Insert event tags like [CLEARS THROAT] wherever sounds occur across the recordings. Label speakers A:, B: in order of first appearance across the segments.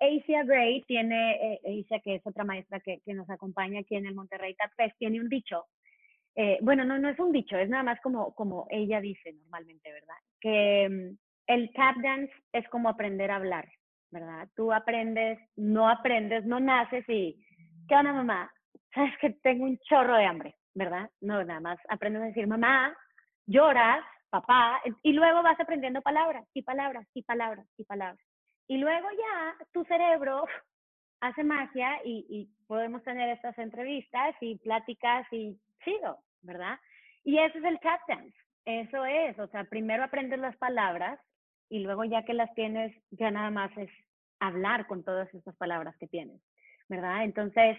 A: Asia Gray tiene, eh, Asia que es otra maestra que, nos acompaña aquí en el Monterrey Tap Fest, tiene un dicho. Eh, bueno, no, no es un dicho, es nada más como, como ella dice normalmente, ¿verdad? Que mm, el tap dance es como aprender a hablar, ¿verdad? Tú aprendes, no aprendes, no naces y, ¿qué onda mamá? Sabes que tengo un chorro de hambre, ¿verdad? No, nada más aprendes a decir mamá, lloras, papá, y luego vas aprendiendo palabras y palabras y palabras y palabras. Y luego ya tu cerebro [LAUGHS] hace magia y, podemos tener estas entrevistas y pláticas y sigo, ¿verdad? Y eso es el tap dance, eso es, o sea, primero aprendes las palabras y luego ya que las tienes, ya nada más es hablar con todas estas palabras que tienes, ¿verdad? Entonces,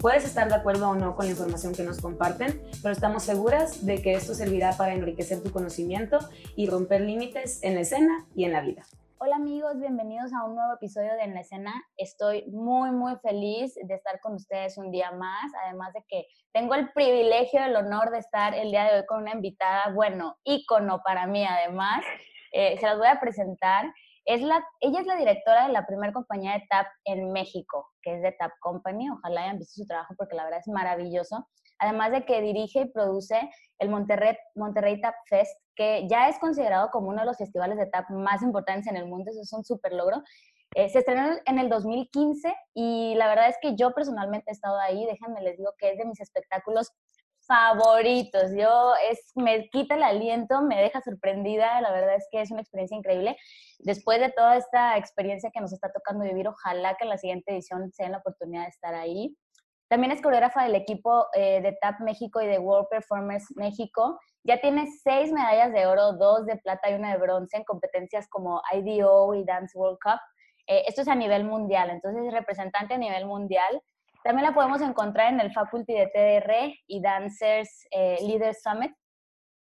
B: Puedes estar de acuerdo o no con la información que nos comparten, pero estamos seguras de que esto servirá para enriquecer tu conocimiento y romper límites en la escena y en la vida.
C: Hola amigos, bienvenidos a un nuevo episodio de En la escena. Estoy muy, muy feliz de estar con ustedes un día más, además de que tengo el privilegio, el honor de estar el día de hoy con una invitada, bueno, ícono para mí además. Eh, se las voy a presentar. Es la, ella es la directora de la primera compañía de TAP en México, que es de TAP Company. Ojalá hayan visto su trabajo porque la verdad es maravilloso. Además de que dirige y produce el Monterrey, Monterrey TAP Fest, que ya es considerado como uno de los festivales de TAP más importantes en el mundo. Eso es un súper logro. Eh, se estrenó en el 2015 y la verdad es que yo personalmente he estado ahí. Déjenme les digo que es de mis espectáculos favoritos. Yo es, me quita el aliento, me deja sorprendida. La verdad es que es una experiencia increíble. Después de toda esta experiencia que nos está tocando vivir, ojalá que en la siguiente edición se den la oportunidad de estar ahí. También es coreógrafa del equipo eh, de TAP México y de World Performers México. Ya tiene seis medallas de oro, dos de plata y una de bronce en competencias como IDO y Dance World Cup. Eh, esto es a nivel mundial, entonces es representante a nivel mundial. También la podemos encontrar en el Faculty de TDR y Dancers eh, Leaders Summit,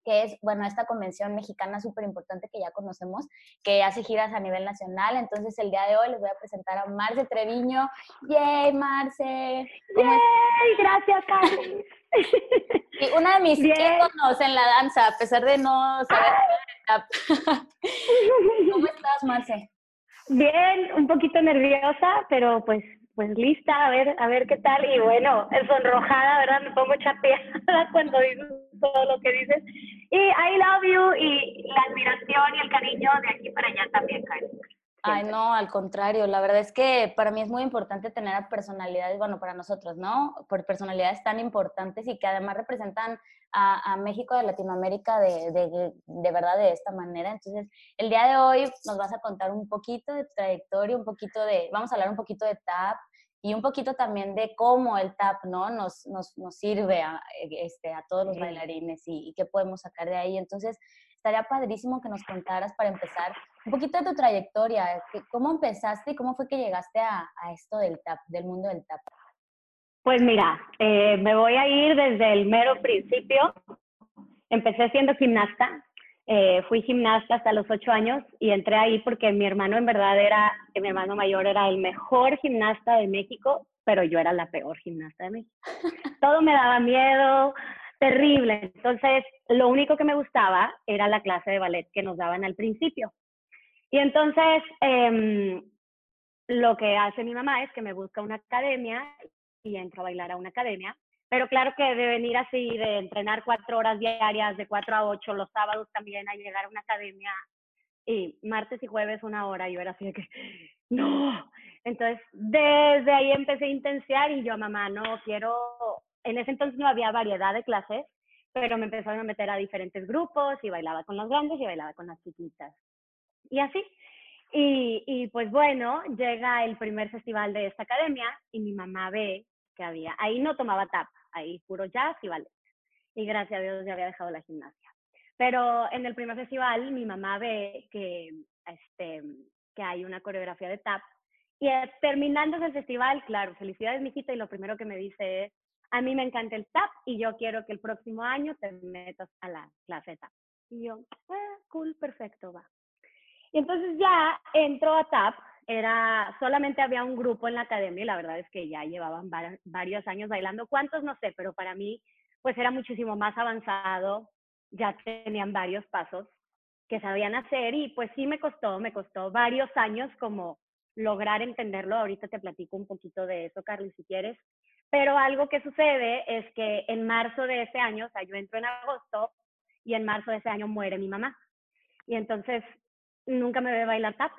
C: que es, bueno, esta convención mexicana súper importante que ya conocemos, que hace giras a nivel nacional. Entonces, el día de hoy les voy a presentar a Marce Treviño. ¡Yay, Marce!
A: ¡Yay! Gracias, Carlos.
C: Y una de mis íconos en la danza, a pesar de no saber. [LAUGHS] ¿Cómo estás, Marce?
A: Bien, un poquito nerviosa, pero pues pues lista, a ver, a ver qué tal. Y bueno, sonrojada, ¿verdad? Me pongo chapeada [LAUGHS] cuando dices todo lo que dices. Y I love you y la admiración y el cariño de aquí para allá también, Karen.
C: Ay, no, al contrario, la verdad es que para mí es muy importante tener a personalidades, bueno, para nosotros, ¿no? Por personalidades tan importantes y que además representan a, a México de Latinoamérica de, de, de, verdad de esta manera. Entonces, el día de hoy nos vas a contar un poquito de tu trayectoria, un poquito de, vamos a hablar un poquito de TAP, y un poquito también de cómo el tap ¿no? nos, nos, nos sirve a, este, a todos los bailarines y, qué podemos sacar de ahí. Entonces, estaría padrísimo que nos contaras para empezar un poquito de tu trayectoria, cómo empezaste y cómo fue que llegaste a, a esto del tap, del mundo del tap.
A: Pues mira, eh, me voy a ir desde el mero principio. Empecé siendo gimnasta, eh, fui gimnasta hasta los ocho años y entré ahí porque mi hermano en verdad era, mi hermano mayor era el mejor gimnasta de México, pero yo era la peor gimnasta de México. [LAUGHS] Todo me daba miedo, terrible. Entonces, lo único que me gustaba era la clase de ballet que nos daban al principio. Y entonces, em, lo que hace mi mamá es que me busca una academia y entro a bailar a una academia pero claro que de venir así, de entrenar cuatro horas diarias, de cuatro a ocho, los sábados también, a llegar a una academia y martes y jueves una hora, yo era así de que, [LAUGHS] no. Entonces, desde ahí empecé a intensiar y yo, mamá, no quiero, en ese entonces no había variedad de clases, pero me empezaron a meter a diferentes grupos y bailaba con los grandes y bailaba con las chiquitas. Y así. Y, y pues bueno, llega el primer festival de esta academia y mi mamá ve que había. Ahí no tomaba tap, ahí puro jazz y ballet. Y gracias a Dios ya había dejado la gimnasia. Pero en el primer festival mi mamá ve que, este, que hay una coreografía de tap y terminando el festival, claro, felicidades, mijita, y lo primero que me dice es, a mí me encanta el TAP y yo quiero que el próximo año te metas a la clase TAP. Y yo, ah, cool, perfecto, va. Y entonces ya entró a TAP, era, solamente había un grupo en la academia y la verdad es que ya llevaban varios años bailando. ¿Cuántos? No sé, pero para mí, pues era muchísimo más avanzado, ya tenían varios pasos que sabían hacer y pues sí me costó, me costó varios años como lograr entenderlo. Ahorita te platico un poquito de eso, Carly, si quieres. Pero algo que sucede es que en marzo de ese año, o sea, yo entro en agosto y en marzo de ese año muere mi mamá. Y entonces nunca me ve bailar tap.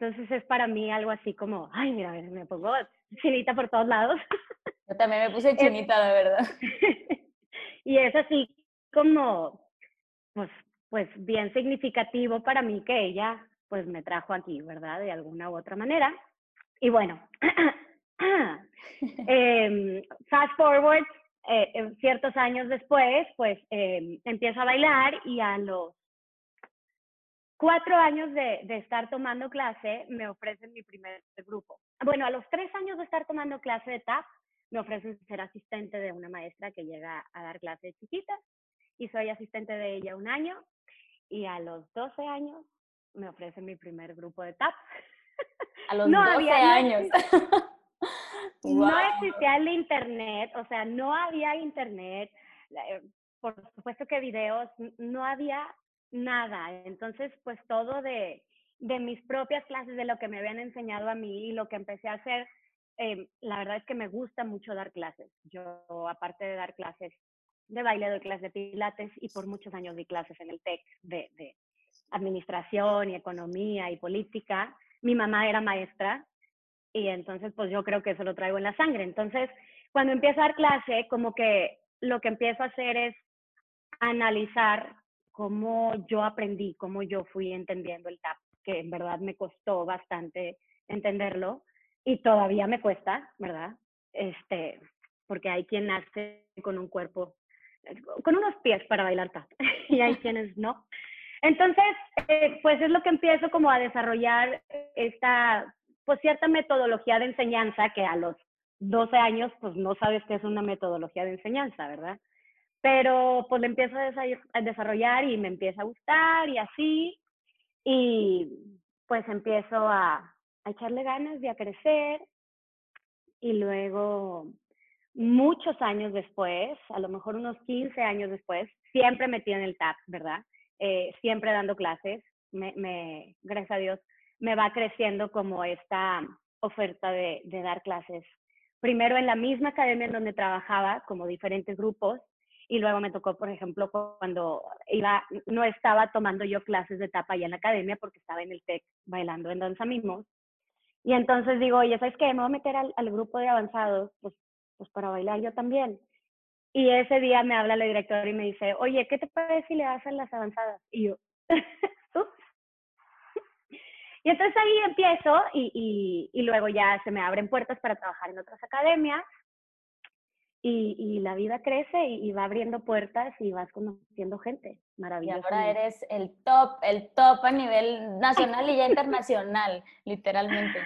A: Entonces es para mí algo así como, ay, mira, me pongo chinita por todos lados. [LAUGHS]
C: Yo también me puse chinita, de verdad. [LAUGHS]
A: y es así como, pues, pues bien significativo para mí que ella, pues me trajo aquí, ¿verdad? De alguna u otra manera. Y bueno, eh, [CLEARS THROAT] fast forward, eh, ciertos años después, pues eh, empiezo a bailar y a los cuatro años de, de, estar tomando clase, me ofrecen mi primer grupo. Bueno, a los tres años de estar tomando clase de TAP, me ofrecen ser asistente de una maestra que llega a dar clases chiquitas y soy asistente de ella un año. Y a los 12 años me ofrecen mi primer grupo de TAP.
C: A los [LAUGHS] no 12 años. [LAUGHS]
A: No existía el internet, o sea, no había internet. Eh, por supuesto que videos, no había nada. Entonces, pues todo de, de mis propias clases, de lo que me habían enseñado a mí y lo que empecé a hacer, eh, la verdad es que me gusta mucho dar clases. Yo, aparte de dar clases de baile, doy clases de pilates y por muchos años di clases en el TEC de, de administración y economía y política. Mi mamá era maestra y entonces pues yo creo que eso lo traigo en la sangre. Entonces, cuando empiezo a dar clase, como que lo que empiezo a hacer es analizar cómo yo aprendí, cómo yo fui entendiendo el TAP, que en verdad me costó bastante entenderlo y todavía me cuesta, ¿verdad? Este, porque hay quien nace con un cuerpo, con unos pies para bailar TAP [LAUGHS] y hay quienes no. Entonces, eh, pues es lo que empiezo como a desarrollar esta, pues cierta metodología de enseñanza que a los 12 años, pues no sabes qué es una metodología de enseñanza, ¿verdad? Pero pues le empiezo a desarrollar y me empieza a gustar y así, y pues empiezo a, a echarle ganas de a crecer y luego muchos años después, a lo mejor unos 15 años después, siempre metí en el TAP, ¿verdad? Eh, siempre dando clases, me, me, gracias a Dios, me va creciendo como esta oferta de, de dar clases. Primero en la misma academia en donde trabajaba, como diferentes grupos, y luego me tocó, por ejemplo, cuando iba, no estaba tomando yo clases de tapa allá en la academia porque estaba en el TEC bailando en danza mismos. Y entonces digo, oye, ¿sabes qué? Me voy a meter al, al grupo de avanzados, pues, pues para bailar yo también. Y ese día me habla la directora y me dice, oye, ¿qué te parece si le das a las avanzadas? Y yo, [LAUGHS] Y entonces ahí empiezo y, y, y, luego ya se me abren puertas para trabajar en otras academias y, y, la vida crece y, va abriendo puertas y vas conociendo gente. Maravilloso.
C: Y ahora eres el top, el top a nivel nacional y ya internacional, literalmente.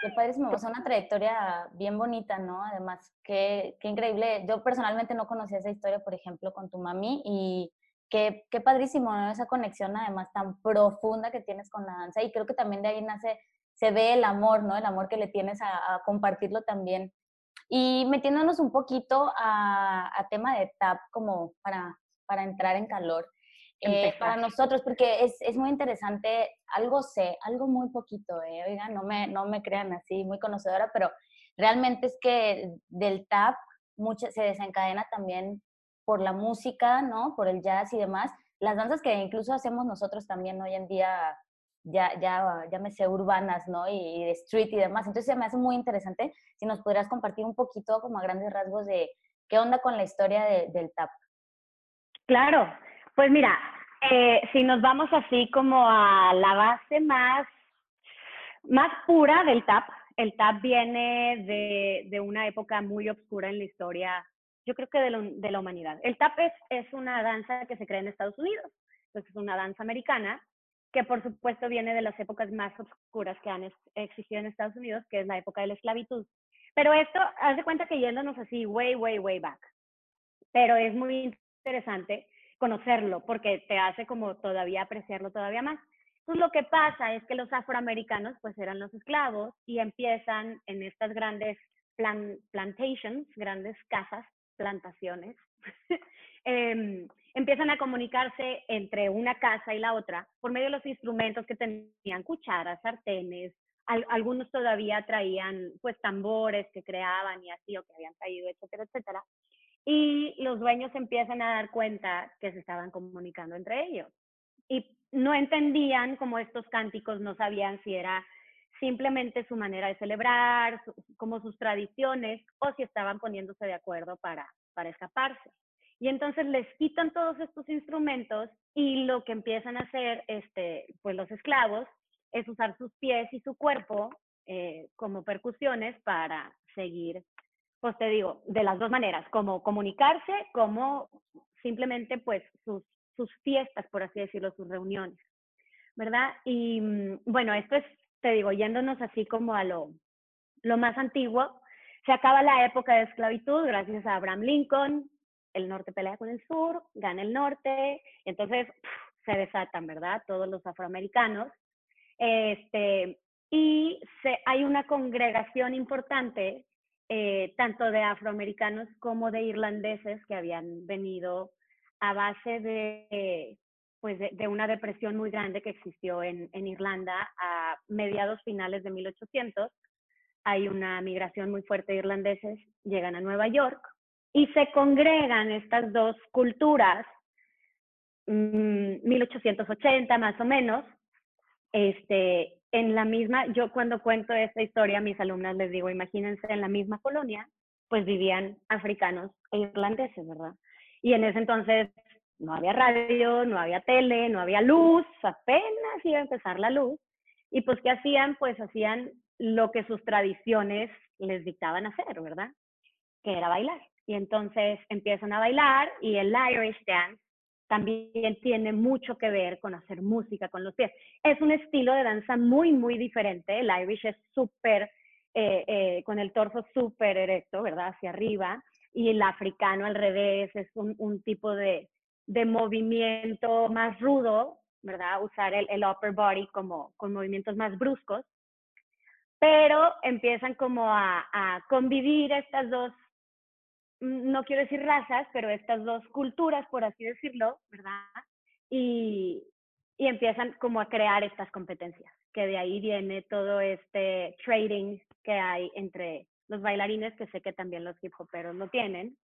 C: Qué padrísimo, es [LAUGHS] una trayectoria bien bonita, ¿no? Además, qué, qué increíble. Yo personalmente no conocía esa historia, por ejemplo, con tu mami y qué, qué padrísimo, ¿no? Esa conexión además tan profunda que tienes con la danza y creo que también de ahí nace, se ve el amor, ¿no? El amor que le tienes a, a compartirlo también y metiéndonos un poquito a, a tema de TAP como para, para entrar en calor. Eh, para nosotros, porque es, es, muy interesante, algo sé, algo muy poquito, eh, oigan, no me, no me crean así, muy conocedora, pero realmente es que del tap mucho, se desencadena también por la música, ¿no? Por el jazz y demás. Las danzas que incluso hacemos nosotros también hoy en día ya, ya, ya me sé urbanas, ¿no? Y, de street y demás. Entonces se me hace muy interesante si nos podrías compartir un poquito como a grandes rasgos de qué onda con la historia del TAP.
A: Claro, pues mira, eh, si nos vamos así como a la base más, más pura del TAP, el TAP viene de, de una época muy oscura en la historia, yo creo que de, de la humanidad. El TAP es, es una danza que se crea en Estados Unidos, entonces es una danza americana que por supuesto viene de las épocas más oscuras que han existido en Estados Unidos, que es la época de la esclavitud. Pero esto, haz de cuenta que yéndonos así, way, way, way back. Pero es muy interesante conocerlo porque te hace como todavía apreciarlo todavía más. Entonces lo que pasa es que los afroamericanos pues eran los esclavos y empiezan en estas grandes plantations, grandes casas, plantaciones, [LAUGHS] eh, empiezan a comunicarse entre una casa y la otra por medio de los instrumentos que tenían, cucharas, sartenes, algunos todavía traían pues tambores que creaban y así o que habían traído, etcétera, etcétera. Y los dueños empiezan a dar cuenta que se estaban comunicando entre ellos. Y no entendían como estos cánticos, no sabían si era simplemente su manera de celebrar, como sus tradiciones, o si estaban poniéndose de acuerdo para, para escaparse. Y entonces les quitan todos estos instrumentos y lo que empiezan a hacer este, pues los esclavos es usar sus pies y su cuerpo eh, como percusiones para seguir, pues te digo, de las dos maneras, como comunicarse, como simplemente pues sus, sus fiestas, por así decirlo, sus reuniones, ¿verdad? Y mm, bueno, esto es, te digo, yéndonos así como a lo, lo más antiguo, se acaba la época de esclavitud gracias a Abraham Lincoln, el norte pelea con el sur, gana el norte, entonces se desatan, ¿verdad? Todos los afroamericanos. Este, y hay una congregación importante, eh, tanto de afroamericanos como de irlandeses que habían venido a base de, pues de, una depresión muy grande que existió en, en Irlanda a mediados finales de 1800. Hay una migración muy fuerte de irlandeses, llegan a Nueva York y se congregan estas dos culturas, 1880 mm, más o menos, este, en la misma, yo cuando cuento esta historia a mis alumnas les digo, imagínense en la misma colonia, pues vivían africanos e irlandeses, ¿verdad? Y en ese entonces no había radio, no había tele, no había luz, apenas iba a empezar la luz. Y pues, ¿qué hacían? Pues hacían lo que sus tradiciones les dictaban hacer, ¿verdad? Que era bailar y entonces empiezan a bailar y el Irish dance también tiene mucho que ver con hacer música con los pies. Es un estilo de danza muy, muy diferente. El Irish es súper, eh, eh, con el torso súper erecto, ¿verdad? Hacia arriba. Y el africano al revés es un, un tipo de, de, movimiento más rudo, ¿verdad? Usar el, el upper body como con movimientos más bruscos. Pero empiezan como a, a convivir estas dos no quiero decir razas, pero estas dos culturas, por así decirlo, ¿verdad? Y, y empiezan como a crear estas competencias, que de ahí viene todo este trading que hay entre los bailarines, que sé que también los hip hoperos lo tienen,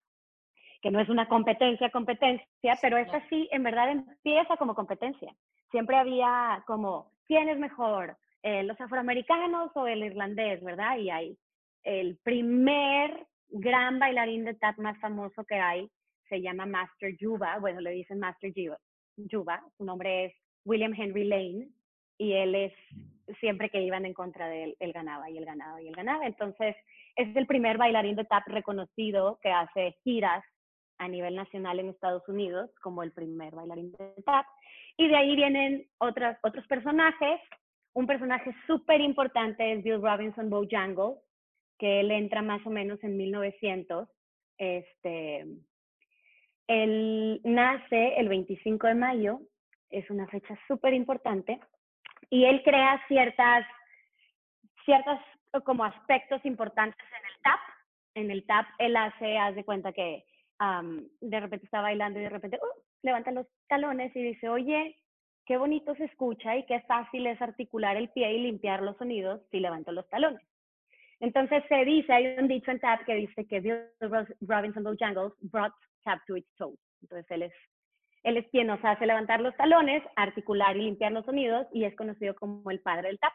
A: que no es una competencia, competencia, pero esta sí, en verdad empieza como competencia. Siempre había como, ¿quién es mejor? Eh, ¿Los afroamericanos o el irlandés, verdad? Y hay el primer gran bailarín de tap más famoso que hay, se llama Master Juba, bueno, le dicen Master Juba, su nombre es William Henry Lane, y él es, siempre que iban en contra de él, él ganaba y él ganaba y él ganaba. Entonces, es el primer bailarín de tap reconocido que hace giras a nivel nacional en Estados Unidos como el primer bailarín de tap. Y de ahí vienen otras, otros personajes. Un personaje súper importante es Bill Robinson Bojangles, que él entra más o menos en 1900. Este, él nace el 25 de mayo, es una fecha súper importante, y él crea ciertas, ciertos como aspectos importantes en el tap. En el tap él hace, haz de cuenta que de repente está bailando y de repente uh, levanta los talones y dice, oye, qué bonito se escucha y qué fácil es articular el pie y limpiar los sonidos si levanto los talones. Entonces se dice, hay un dicho en tap que dice que Bill Robinson Bojangles brought tap to its toes. Entonces él es, él es quien nos hace levantar los talones, articular y limpiar los sonidos y es conocido como el padre del tap.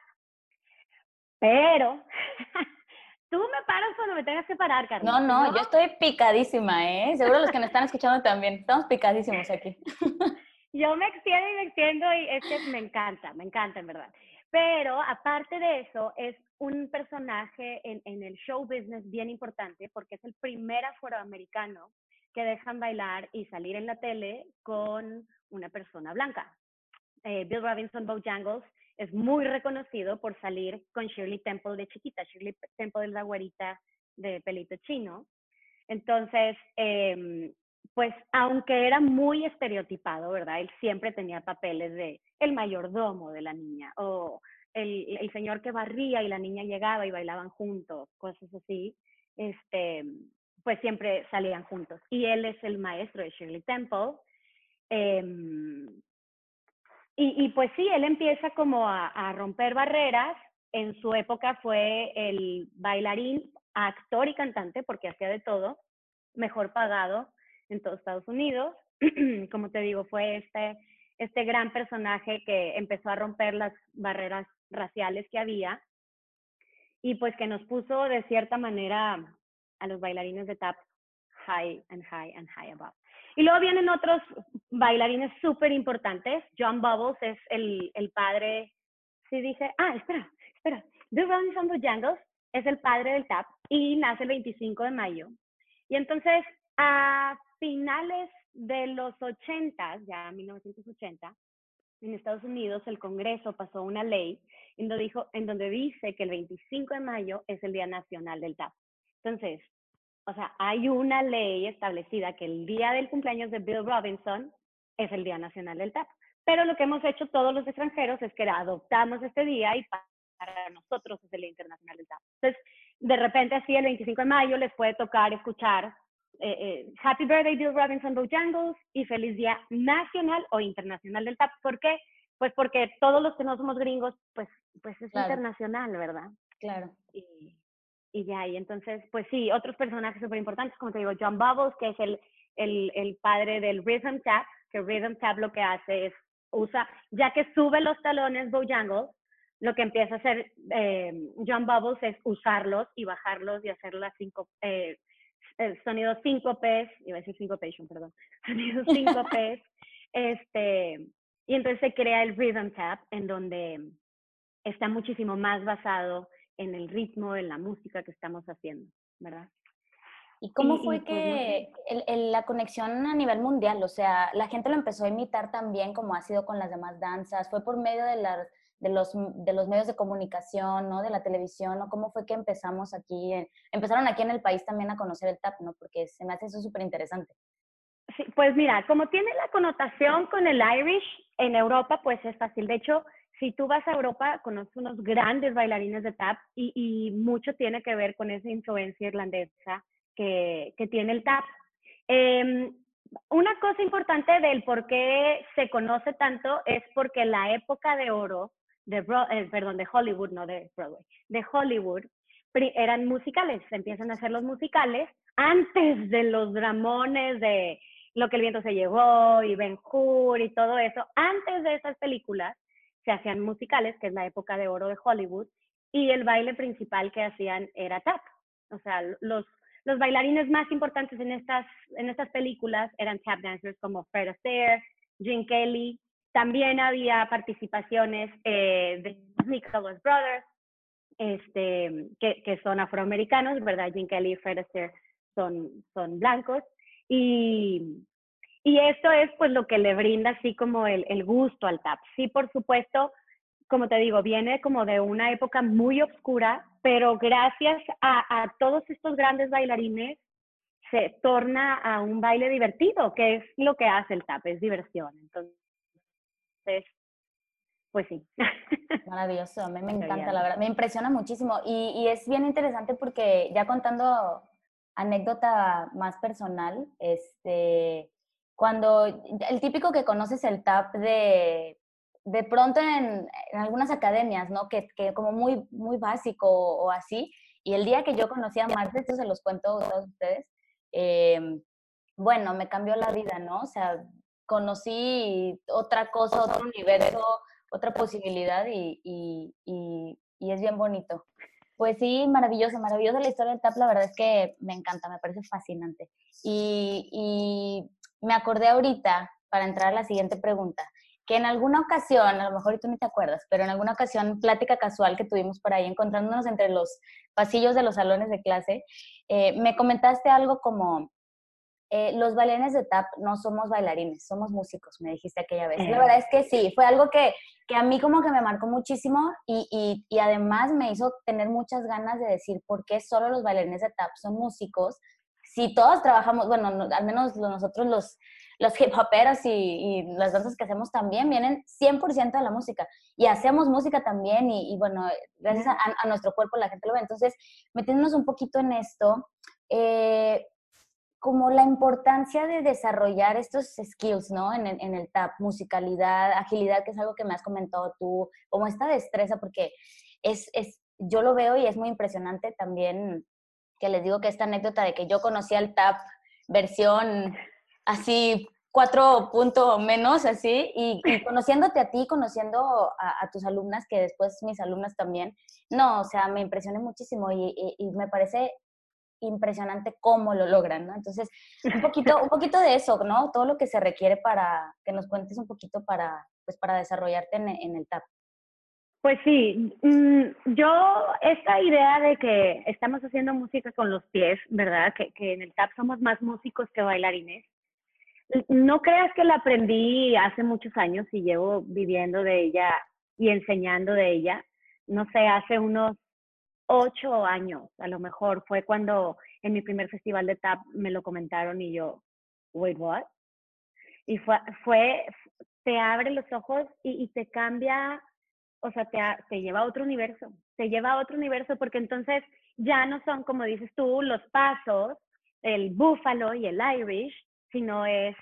A: Pero [LAUGHS] tú me paras cuando me tengas que parar, Carmen.
C: No, no, yo estoy picadísima, ¿eh? Seguro los que me están escuchando también. Estamos picadísimos aquí. [LAUGHS]
A: yo me extiendo y me extiendo y es que me encanta, me encanta en verdad. Pero aparte de eso, es un personaje en, en, el show business bien importante porque es el primer afroamericano que dejan bailar y salir en la tele con una persona blanca. eh, Bill Robinson Bojangles es muy reconocido por salir con Shirley Temple de chiquita. Shirley Temple es la güerita de pelito chino. Entonces, em, pues aunque era muy estereotipado, ¿verdad? Él siempre tenía papeles de el mayordomo de la niña o el, el señor que barría y la niña llegaba y bailaban juntos, cosas así. Este, pues siempre salían juntos. Y él es el maestro de Shirley Temple. Em, y, y, pues sí, él empieza como a, a, romper barreras. En su época fue el bailarín, actor y cantante, porque hacía de todo, mejor pagado en todos Estados Unidos. [CLEARS THROAT] como te digo, fue este, este gran personaje que empezó a romper las barreras raciales que había y pues que nos puso de cierta manera a los bailarines de tap high and high and high above. Y luego vienen otros bailarines súper importantes. John Bubbles es el, el padre, sí dije, ah, espera, espera. The Rolling Bojangles es el padre del tap y nace el 25 de mayo. Y entonces, a finales de los 80, ya 1980, en Estados Unidos el Congreso pasó una ley en donde, dice que el 25 de mayo es el Día Nacional del TAP. Entonces, o sea, hay una ley establecida que el día del cumpleaños de Bill Robinson es el Día Nacional del TAP. Pero lo que hemos hecho todos los extranjeros es que adoptamos este día y para nosotros es el Día Internacional del TAP. Entonces, de repente así el 25 de mayo les puede tocar escuchar eh, eh, Happy Birthday Bill Robinson Bojangles y Feliz Día Nacional o Internacional del TAP. ¿Por qué? Pues porque todos los que no somos gringos, pues, pues es internacional, ¿verdad?
C: Claro.
A: Y, y ya, y entonces, pues sí, otros personajes súper importantes, como te digo, John Bubbles, que es el, el, el padre del Rhythm Tap, que Rhythm Tap lo que hace es, usa, ya que sube los talones Bojangles, lo que empieza a hacer eh, John Bubbles es usarlos y bajarlos y hacer las cinco, eh, el sonido síncopes, iba a decir syncopation, perdón, [LAUGHS] sonido síncopes, este, y entonces se crea el rhythm tap, en donde está muchísimo más basado en el ritmo, en la música que estamos haciendo, ¿verdad?
C: ¿Y cómo fue pues, que el, la conexión a nivel mundial, o sea, la gente lo empezó a imitar también como ha sido con las demás danzas? ¿Fue por medio de las de los, de los medios de comunicación, ¿no? De la televisión, ¿no? ¿Cómo fue que empezamos aquí, empezaron aquí en el país también a conocer el tap, ¿no? Porque se me hace eso súper interesante.
A: Sí, pues mira, como tiene la connotación con el Irish en Europa, pues es fácil. De hecho, si tú vas a Europa, conoces unos grandes bailarines de tap y, mucho tiene que ver con esa influencia irlandesa que, que tiene el tap. Eh, una cosa importante del por qué se conoce tanto es porque la época de oro de, eh, de Hollywood, no de Broadway, de Hollywood, eran musicales, empiezan a hacer los musicales antes de los dramones de Lo que el viento se llevó y Ben Hur y todo eso, antes de esas películas se hacían musicales, que es la época de oro de Hollywood, y el baile principal que hacían era tap. O sea, los, los bailarines más importantes en estas, en estas películas eran tap dancers como Fred Astaire, Gene Kelly, también había participaciones eh, de Nicholas Brothers, este, que, son afroamericanos, ¿verdad? Jim Kelly y Fred Astaire son, son blancos. Y, y esto es pues lo que le brinda así como el, el gusto al tap. Sí, por supuesto, como te digo, viene como de una época muy oscura, pero gracias a, a, todos estos grandes bailarines se torna a un baile divertido, que es lo que hace el tap, es diversión. Entonces, pues sí. [LAUGHS]
C: Maravilloso, a mí me encanta, la verdad, me impresiona muchísimo y, y, es bien interesante porque ya contando anécdota más personal, este, cuando el típico que conoces el tap de, de pronto en, en algunas academias, ¿no? Que, que, como muy, muy básico o, así, y el día que yo conocí a Marte, esto se los cuento a todos ustedes, eh, bueno, me cambió la vida, ¿no? O sea, conocí otra cosa, otro universo, otra posibilidad y, y, y, es bien bonito. Pues sí, maravilloso, maravillosa la historia del TAP, la verdad es que me encanta, me parece fascinante. Y me acordé ahorita, para entrar a la siguiente pregunta, que en alguna ocasión, a lo mejor tú ni te acuerdas, pero en alguna ocasión, plática casual que tuvimos por ahí, encontrándonos entre los pasillos de los salones de clase, eh, me comentaste algo como, eh, los bailarines de tap no somos bailarines, somos músicos, me dijiste aquella vez. La verdad es que sí, fue algo que, que a mí como que me marcó muchísimo y, y, y, además me hizo tener muchas ganas de decir por qué solo los bailarines de tap son músicos. Si todos trabajamos, bueno, al menos nosotros los, los hip hoperos y, y, las danzas que hacemos también vienen 100% de la música y hacemos música también y, bueno, gracias a, a, nuestro cuerpo la gente lo ve. Entonces, metiéndonos un poquito en esto, eh, como la importancia de desarrollar estos skills, ¿no? En el, el tap, musicalidad, agilidad, que es algo que me has comentado tú, como esta destreza, porque es, es, yo lo veo y es muy impresionante también, que les digo que esta anécdota de que yo conocí al tap versión así cuatro puntos menos, así, y, conociéndote a ti, conociendo a, tus alumnas, que después mis alumnas también, no, o sea, me impresioné muchísimo y me parece impresionante cómo lo logran, ¿no? Entonces, un poquito, un poquito de eso, ¿no? Todo lo que se requiere para que nos cuentes un poquito para, pues, para desarrollarte en, el TAP.
A: Pues sí, mm, yo esta idea de que estamos haciendo música con los pies, ¿verdad? Que, que en el TAP somos más músicos que bailarines. No creas que la aprendí hace muchos años y llevo viviendo de ella y enseñando de ella. No sé, hace unos ocho años, a lo mejor, fue cuando en mi primer festival de tap me lo comentaron y yo, wait, what? Y fue, fue te abre los ojos y, y te cambia, o sea, te, te lleva a otro universo, te lleva a otro universo porque entonces ya no son, como dices tú, los pasos, el búfalo y el irish, sino es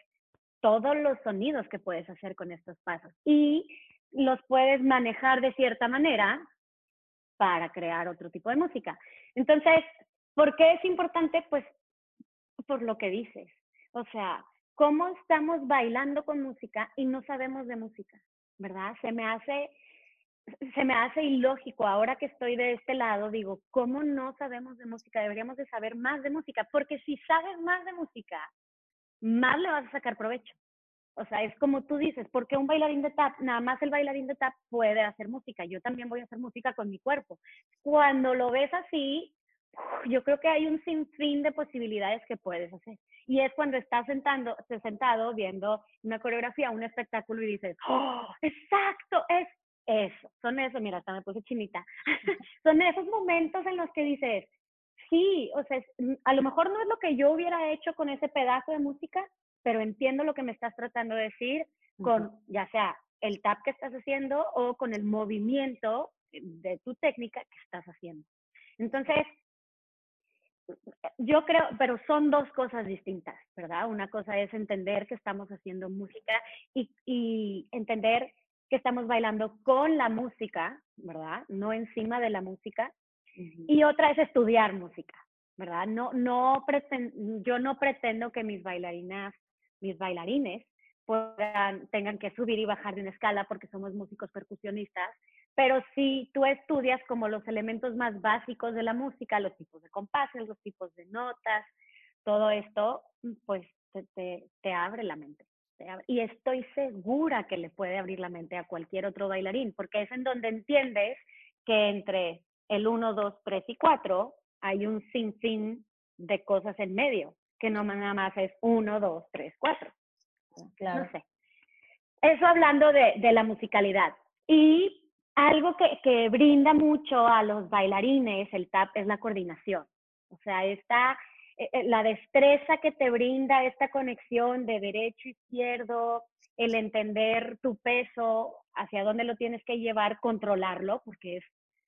A: todos los sonidos que puedes hacer con estos pasos. Y los puedes manejar de cierta manera para crear otro tipo de música. Entonces, ¿por qué es importante? Pues por lo que dices. O sea, ¿cómo estamos bailando con música y no sabemos de música? ¿Verdad? Se me hace se me hace ilógico ahora que estoy de este lado, digo, ¿cómo no sabemos de música? Deberíamos de saber más de música, porque si sabes más de música, más le vas a sacar provecho. O sea, es como tú dices, porque un bailarín de tap, nada más el bailarín de tap puede hacer música. Yo también voy a hacer música con mi cuerpo. Cuando lo ves así, yo creo que hay un sinfín de posibilidades que puedes hacer. Y es cuando estás sentando, sentado viendo una coreografía, un espectáculo y dices, ¡Oh, exacto, es eso, son eso, mira, hasta me puse chinita. [LAUGHS] son esos momentos en los que dices, sí, o sea, a lo mejor no es lo que yo hubiera hecho con ese pedazo de música, pero entiendo lo que me estás tratando de decir con ya sea el tap que estás haciendo o con el movimiento de tu técnica que estás haciendo. Entonces, yo creo, pero son dos cosas distintas, ¿verdad? Una cosa es entender que estamos haciendo música y, y entender que estamos bailando con la música, ¿verdad? No encima de la música. Y otra es estudiar música, ¿verdad? No, no yo no pretendo que mis bailarinas mis bailarines puedan, tengan que subir y bajar de una escala porque somos músicos percusionistas, pero si tú estudias como los elementos más básicos de la música, los tipos de compases, los tipos de notas, todo esto, pues te, abre la mente. Y estoy segura que le puede abrir la mente a cualquier otro bailarín, porque es en donde entiendes que entre el 1, 2, 3 y 4 hay un sinfín de cosas en medio que no nada más es uno, dos, tres, cuatro. Claro. No sé. Eso hablando de, de la musicalidad. Y algo que, que, brinda mucho a los bailarines, el tap, es la coordinación. O sea, esta, eh, eh, la destreza que te brinda esta conexión de derecho, izquierdo, el entender tu peso, hacia dónde lo tienes que llevar, controlarlo, porque es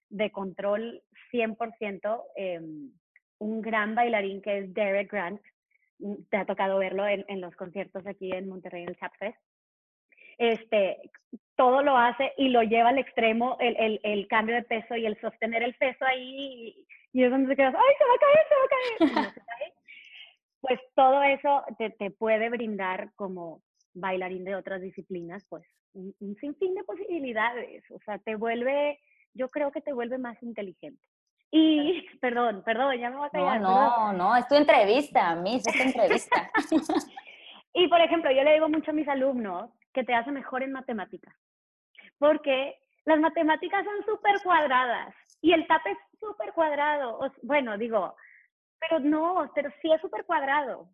A: de control 100%. Eh, em, un gran bailarín que es Derek Grant, te ha tocado verlo en, en los conciertos aquí en Monterrey, en el Chapfest. Este, todo lo hace y lo lleva al extremo, el, el, el, cambio de peso y el sostener el peso ahí, y, es donde se quedas, ¡ay, se va a caer, se va a caer! [LAUGHS] pues todo eso te, te, puede brindar como bailarín de otras disciplinas, pues un, un sinfín de posibilidades, o sea, te vuelve, yo creo que te vuelve más inteligente. Y, [LAUGHS] perdón, perdón, ya me voy a callar.
C: No, no, no, es tu entrevista, a mí es tu entrevista. [LAUGHS]
A: y, por ejemplo, yo le digo mucho a mis alumnos que te hace mejor en matemáticas, porque las matemáticas son súper cuadradas y el TAP es súper cuadrado. bueno, digo, pero no, pero sí es súper cuadrado.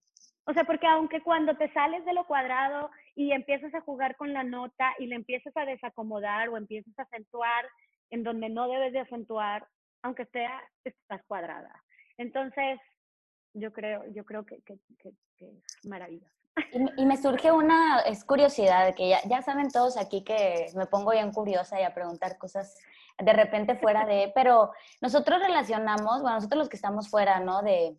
A: O sea, porque aunque cuando te sales de lo cuadrado y empiezas a jugar con la nota y le empiezas a desacomodar o empiezas a acentuar en donde no debes de acentuar, aunque sea, estás cuadrada. Entonces, yo creo, yo creo que, que, es maravilloso.
C: Y, me surge una, es curiosidad, que ya, ya saben todos aquí que me pongo bien curiosa y a preguntar cosas de repente fuera de, [LAUGHS] pero nosotros relacionamos, bueno, nosotros los que estamos fuera, ¿no? De,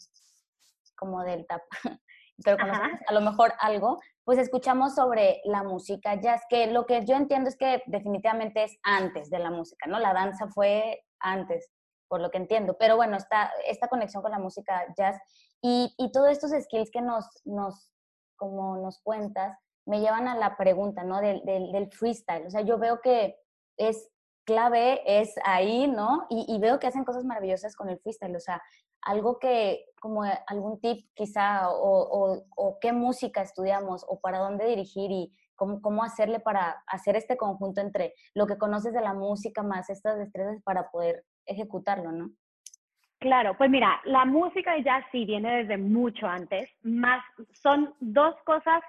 C: como del tap, [LAUGHS] pero conocemos a lo mejor algo, pues escuchamos sobre la música jazz, que lo que yo entiendo es que definitivamente es antes de la música, ¿no? La danza fue antes, por lo que entiendo, pero bueno, está esta conexión con la música jazz y, y todos estos skills que nos, nos, como nos cuentas, me llevan a la pregunta, ¿no? Del, del, del freestyle. O sea, yo veo que es clave es ahí, ¿no? Y, veo que hacen cosas maravillosas con el freestyle, o sea, algo que, como algún tip quizá, o, o, qué música estudiamos, o para dónde dirigir y cómo, cómo, hacerle para hacer este conjunto entre lo que conoces de la música más estas destrezas para poder ejecutarlo, ¿no?
A: Claro, pues mira, la música de jazz sí viene desde mucho antes, más son dos cosas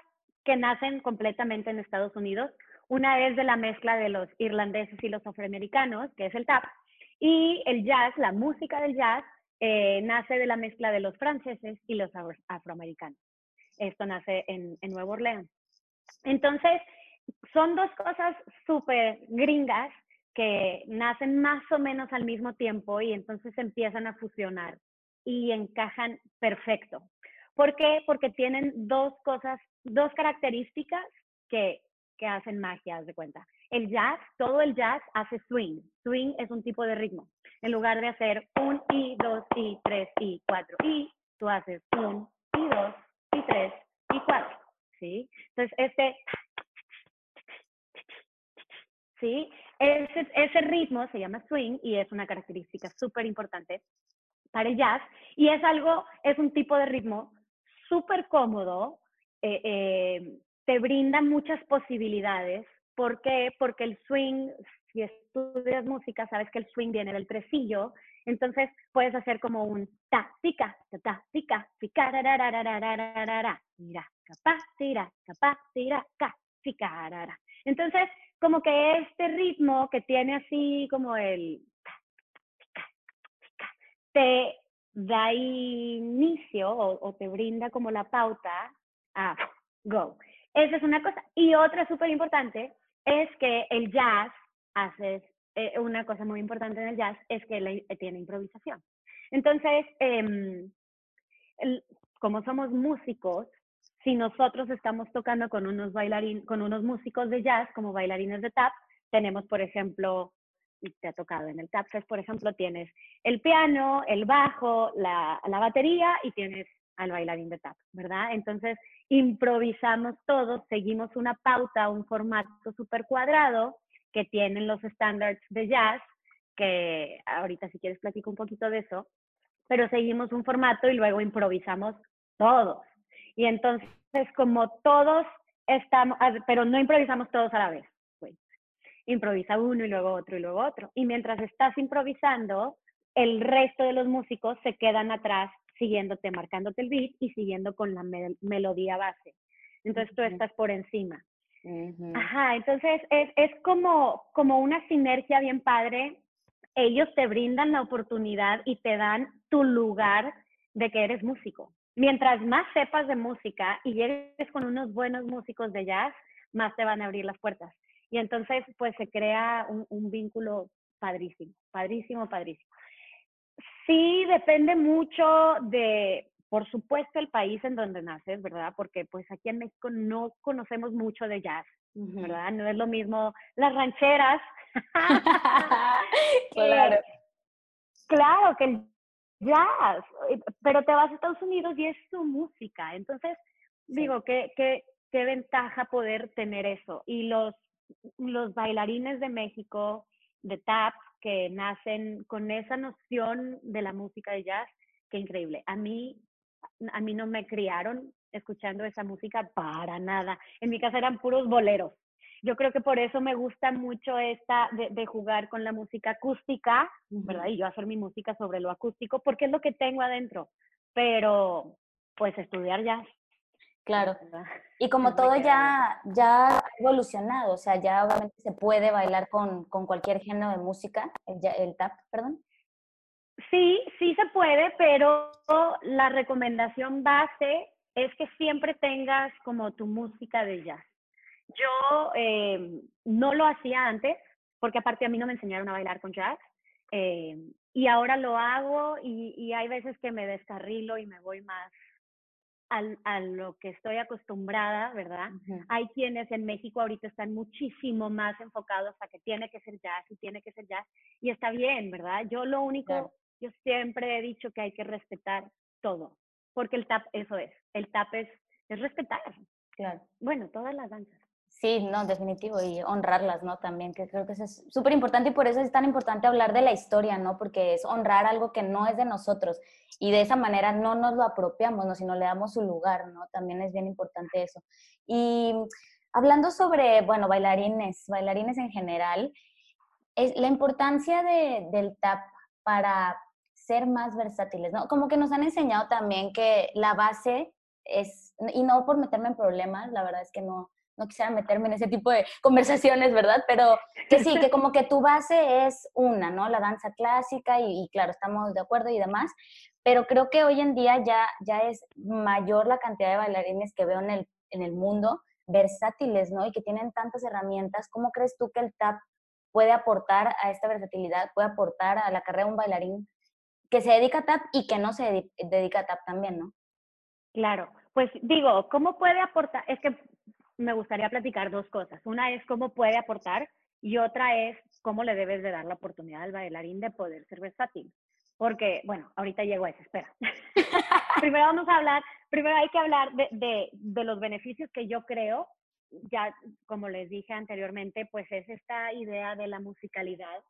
A: que nacen completamente en Estados Unidos. Una es de la mezcla de los irlandeses y los afroamericanos, que es el tap, y el jazz, la música del jazz, eh, nace de la mezcla de los franceses y los afroamericanos. Esto nace en, en Nueva Orleans. Entonces, son dos cosas súper gringas que nacen más o menos al mismo tiempo y entonces empiezan a fusionar y encajan perfecto. ¿Por qué? Porque tienen dos cosas, dos características que que hacen magia, de cuenta. El jazz, todo el jazz hace swing. Swing es un tipo de ritmo. En lugar de hacer un y, dos y, tres y, cuatro y, tú haces un y, dos y, tres y, cuatro. ¿Sí? Entonces, este, ¿sí? Ese, ese ritmo se llama swing y es una característica súper importante para el jazz. Y es algo, es un tipo de ritmo súper cómodo, eh, eh, te brinda muchas posibilidades. ¿Por qué? Porque el swing, si estudias música, sabes que el swing viene del tresillo, entonces puedes hacer como un ta, pica, ta, ta, pica, pica, ra, ra, ra, ra, ra, capaz, capaz. Entonces, como que este ritmo que tiene así como el te da inicio o, te brinda como la pauta a go. Esa es una cosa. Y otra súper importante es que el jazz hace, eh, una cosa muy importante en el jazz es que eh, tiene improvisación. Entonces, em, como somos músicos, si nosotros estamos tocando con unos bailarines, con unos músicos de jazz como bailarines de tap, tenemos, por ejemplo, te ha tocado en el tap por ejemplo, tienes el piano, el bajo, la, la batería y tienes al bailarín de tap, ¿verdad? Entonces, improvisamos todos, seguimos una pauta, un formato súper cuadrado que tienen los estándares de jazz, que ahorita si quieres platico un poquito de eso, pero seguimos un formato y luego improvisamos todos. Y entonces, como todos estamos, pero no improvisamos todos a la vez. Pues, improvisa uno y luego otro y luego otro. Y mientras estás improvisando, el resto de los músicos se quedan atrás siguiéndote, marcándote el beat y siguiendo con la melodía base. Entonces tú estás por encima. Ajá, entonces es, es como, como una sinergia bien padre. Ellos te brindan la oportunidad y te dan tu lugar de que eres músico. Mientras más sepas de música y llegues con unos buenos músicos de jazz, más te van a abrir las puertas. Y entonces, pues se crea un, un vínculo padrísimo, padrísimo, padrísimo. Sí, depende mucho de, por supuesto, el país en donde naces, ¿verdad? Porque pues aquí en México no conocemos mucho de jazz, ¿verdad? No es lo mismo las rancheras. [LAUGHS]
C: claro. [LAUGHS]
A: claro, que el jazz, eh, pero te vas a Estados Unidos y es su música. Entonces, digo, qué, qué, qué ventaja poder tener eso. Y los, los bailarines de México, de tap, que nacen con esa noción de la música de jazz, qué increíble. A mí, a mí no me criaron escuchando esa música para nada. En mi casa eran puros boleros. Yo creo que por eso me gusta mucho esta de, jugar con la música acústica, ¿verdad? Y yo hacer mi música sobre lo acústico, porque es lo que tengo adentro. Pero, pues estudiar jazz
C: Claro. Y como todo ya, ya ha evolucionado, o sea, ya obviamente se puede bailar con, con cualquier género de música, el, el tap, perdón.
A: Sí, sí se puede, pero la recomendación base es que siempre tengas como tu música de jazz. Yo eh, no lo hacía antes, porque aparte a mí no me enseñaron a bailar con jazz, eh, y ahora lo hago y, y, hay veces que me descarrilo y me voy más al, a lo que estoy acostumbrada, ¿verdad? Hay quienes en México ahorita están muchísimo más enfocados a que tiene que ser jazz y tiene que ser jazz, y está bien, ¿verdad? Yo lo único, yo siempre he dicho que hay que respetar todo, porque el tap eso es, el tap es, es respetar. Claro. Bueno, todas las danzas.
C: Sí, no, definitivo, y honrarlas, ¿no? También, que creo que eso es súper importante y por eso es tan importante hablar de la historia, ¿no? Porque es honrar algo que no es de nosotros y de esa manera no nos lo apropiamos, ¿no? Sino le damos su lugar, ¿no? También es bien importante eso. Y hablando sobre, bueno, bailarines, bailarines en general, es la importancia de, del tap para ser más versátiles, ¿no? Como que nos han enseñado también que la base es, y no por meterme en problemas, la verdad es que no, no quisiera meterme en ese tipo de [LAUGHS] conversaciones, ¿verdad? Pero que sí, que como que tu base es una, ¿no? La danza clásica y, claro, estamos de acuerdo y demás, pero creo que hoy en día ya, ya es mayor la cantidad de bailarines que veo en el, en el mundo, versátiles, ¿no? Y que tienen tantas herramientas. ¿Cómo crees tú que el tap puede aportar a esta versatilidad, puede aportar a la carrera de un bailarín que se dedica a tap y que no se dedica a tap también, ¿no?
A: Claro, pues digo, ¿cómo puede aportar? Es que me gustaría platicar dos cosas. Una es cómo puede aportar y otra es cómo le debes de dar la oportunidad al bailarín de poder ser versátil. Porque, bueno, ahorita llego a eso, espera. [LAUGHS] primero vamos a hablar, primero hay que hablar de, de, de los beneficios que yo creo, ya como les dije anteriormente, pues es esta idea de la musicalidad,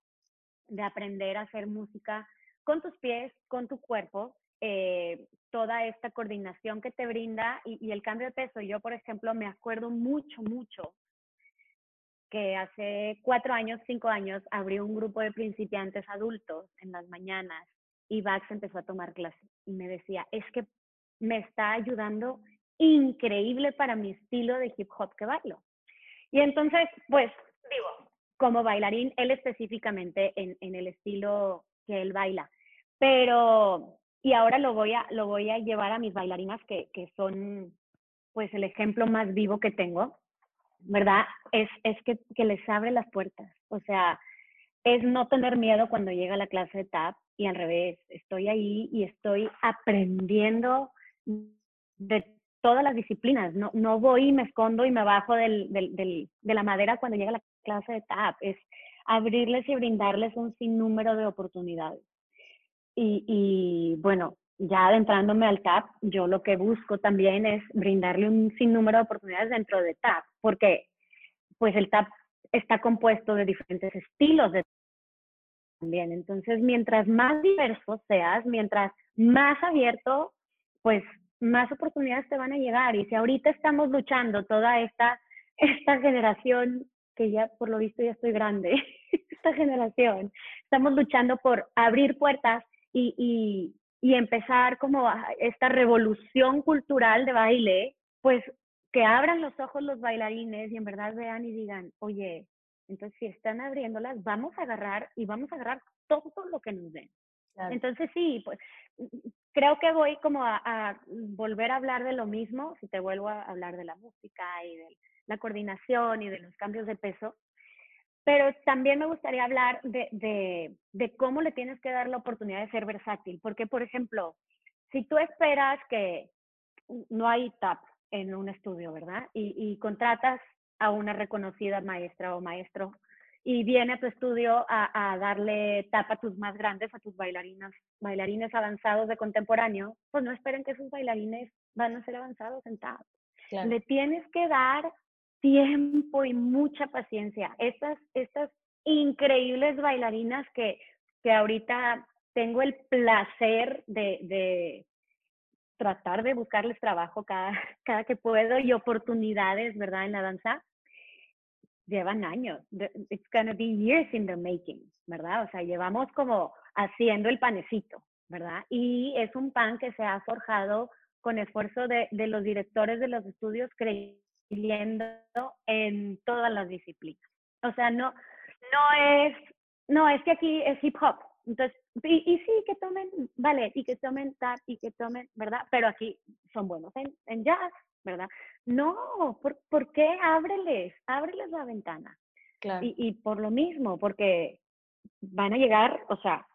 A: de aprender a hacer música con tus pies, con tu cuerpo, eh, toda esta coordinación que te brinda y, el cambio de peso. Yo, por ejemplo, me acuerdo mucho, mucho que hace cuatro años, cinco años, abrí un grupo de principiantes adultos en las mañanas y Vax empezó a tomar clases y me decía, es que me está ayudando increíble para mi estilo de hip hop que bailo. Y entonces, pues, digo, como bailarín, él específicamente en, en el estilo que él baila, pero y ahora lo voy a, lo voy a llevar a mis bailarinas que, que son pues el ejemplo más vivo que tengo, ¿verdad? Es, es que, que, les abre las puertas. O sea, es no tener miedo cuando llega la clase de TAP y al revés, estoy ahí y estoy aprendiendo de todas las disciplinas. No, no voy y me escondo y me bajo del, del, del, de la madera cuando llega la clase de TAP. Es abrirles y brindarles un sinnúmero de oportunidades. Y, bueno, ya adentrándome al TAP, yo lo que busco también es brindarle un sinnúmero de oportunidades dentro de TAP, porque pues el TAP está compuesto de diferentes estilos de también. Entonces, mientras más diverso seas, mientras más abierto, pues más oportunidades te van a llegar. Y si ahorita estamos luchando toda esta, esta generación, que ya por lo visto ya estoy grande, [LAUGHS] esta generación, estamos luchando por abrir puertas y, y, empezar como esta revolución cultural de baile, pues que abran los ojos los bailarines y en verdad vean y digan, oye, entonces si están abriéndolas, vamos a agarrar y vamos a agarrar todo lo que nos den. Entonces sí, pues creo que voy como a, a, volver a hablar de lo mismo, si te vuelvo a hablar de la música y de la coordinación y de los cambios de peso, pero también me gustaría hablar de, de, de, cómo le tienes que dar la oportunidad de ser versátil, porque, por ejemplo, si tú esperas que no hay TAP en un estudio, ¿verdad? Y, y contratas a una reconocida maestra o maestro y viene a tu estudio a, a, darle tap a tus más grandes, a tus bailarinas, bailarines avanzados de contemporáneo, pues no esperen que esos bailarines van a ser avanzados en tap. Le tienes que dar tiempo y mucha paciencia. Estas, estas increíbles bailarinas que, que ahorita tengo el placer de, de tratar de buscarles trabajo cada, [LAUGHS] cada que puedo y oportunidades, ¿verdad? En la danza, llevan años. It's gonna be years in the making, ¿verdad? O sea, llevamos como haciendo el panecito, ¿verdad? Y es un pan que se ha forjado con esfuerzo de, de los directores de los estudios en todas las disciplinas. O sea, no, no es, no, es que aquí es hip hop. Entonces, y, sí, que tomen ballet y que tomen tap y que tomen, ¿verdad? Pero aquí son buenos en, en jazz, ¿verdad? No, ¿por, ¿por qué ábreles? Ábreles la ventana. Claro. Y, y por lo mismo, porque van a llegar, o sea,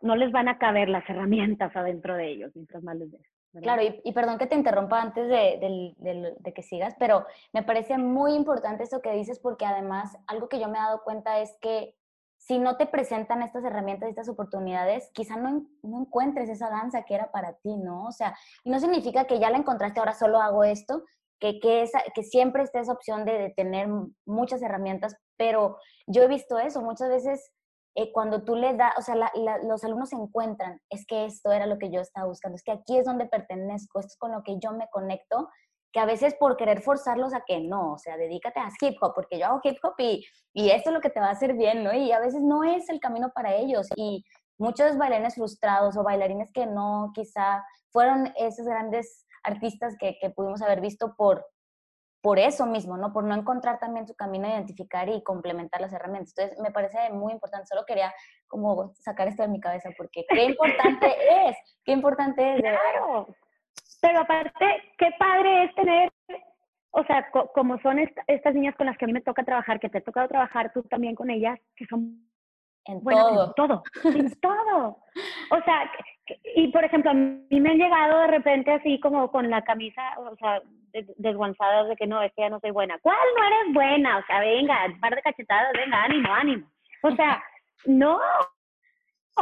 A: no les van a caber las herramientas adentro de ellos mientras más les des.
C: Claro, y, perdón que te interrumpa antes de, de, que sigas, pero me parece muy importante esto que dices porque además algo que yo me he dado cuenta es que si no te presentan estas herramientas, estas oportunidades, quizá no, no encuentres esa danza que era para ti, ¿no? O sea, y no significa que ya la encontraste, ahora solo hago esto, que, que, que siempre esté esa opción de, de tener muchas herramientas, pero yo he visto eso, muchas veces eh, cuando tú le das, o sea, los alumnos se encuentran, es que esto era lo que yo estaba buscando, es que aquí es donde pertenezco, esto es con lo que yo me conecto, que a veces por querer forzarlos a que no, o sea, dedícate a hip hop, porque yo hago hip hop y, y esto es lo que te va a hacer bien, ¿no? Y a veces no es el camino para ellos. Y muchos bailarines frustrados o bailarines que no, quizá fueron esos grandes artistas que, que pudimos haber visto por, por eso mismo, ¿no? Por no encontrar también su camino, identificar y complementar las herramientas. Entonces, me parece muy importante. Solo quería como sacar esto de mi cabeza porque qué importante [LAUGHS] es, qué importante es.
A: Claro. Pero aparte, qué padre es tener, o sea, como son estas niñas con las que a mí me toca trabajar, que te ha tocado trabajar tú también con ellas, que son
C: en todo. En
A: todo, [LAUGHS] en todo. O sea, y por ejemplo, a mí me han llegado de repente así como con la camisa, o sea, desguanzadas de que no, es que ya no soy buena. ¿Cuál no eres buena? O sea, venga, un par de cachetadas, venga, ánimo, ánimo. O sea, [LAUGHS] no.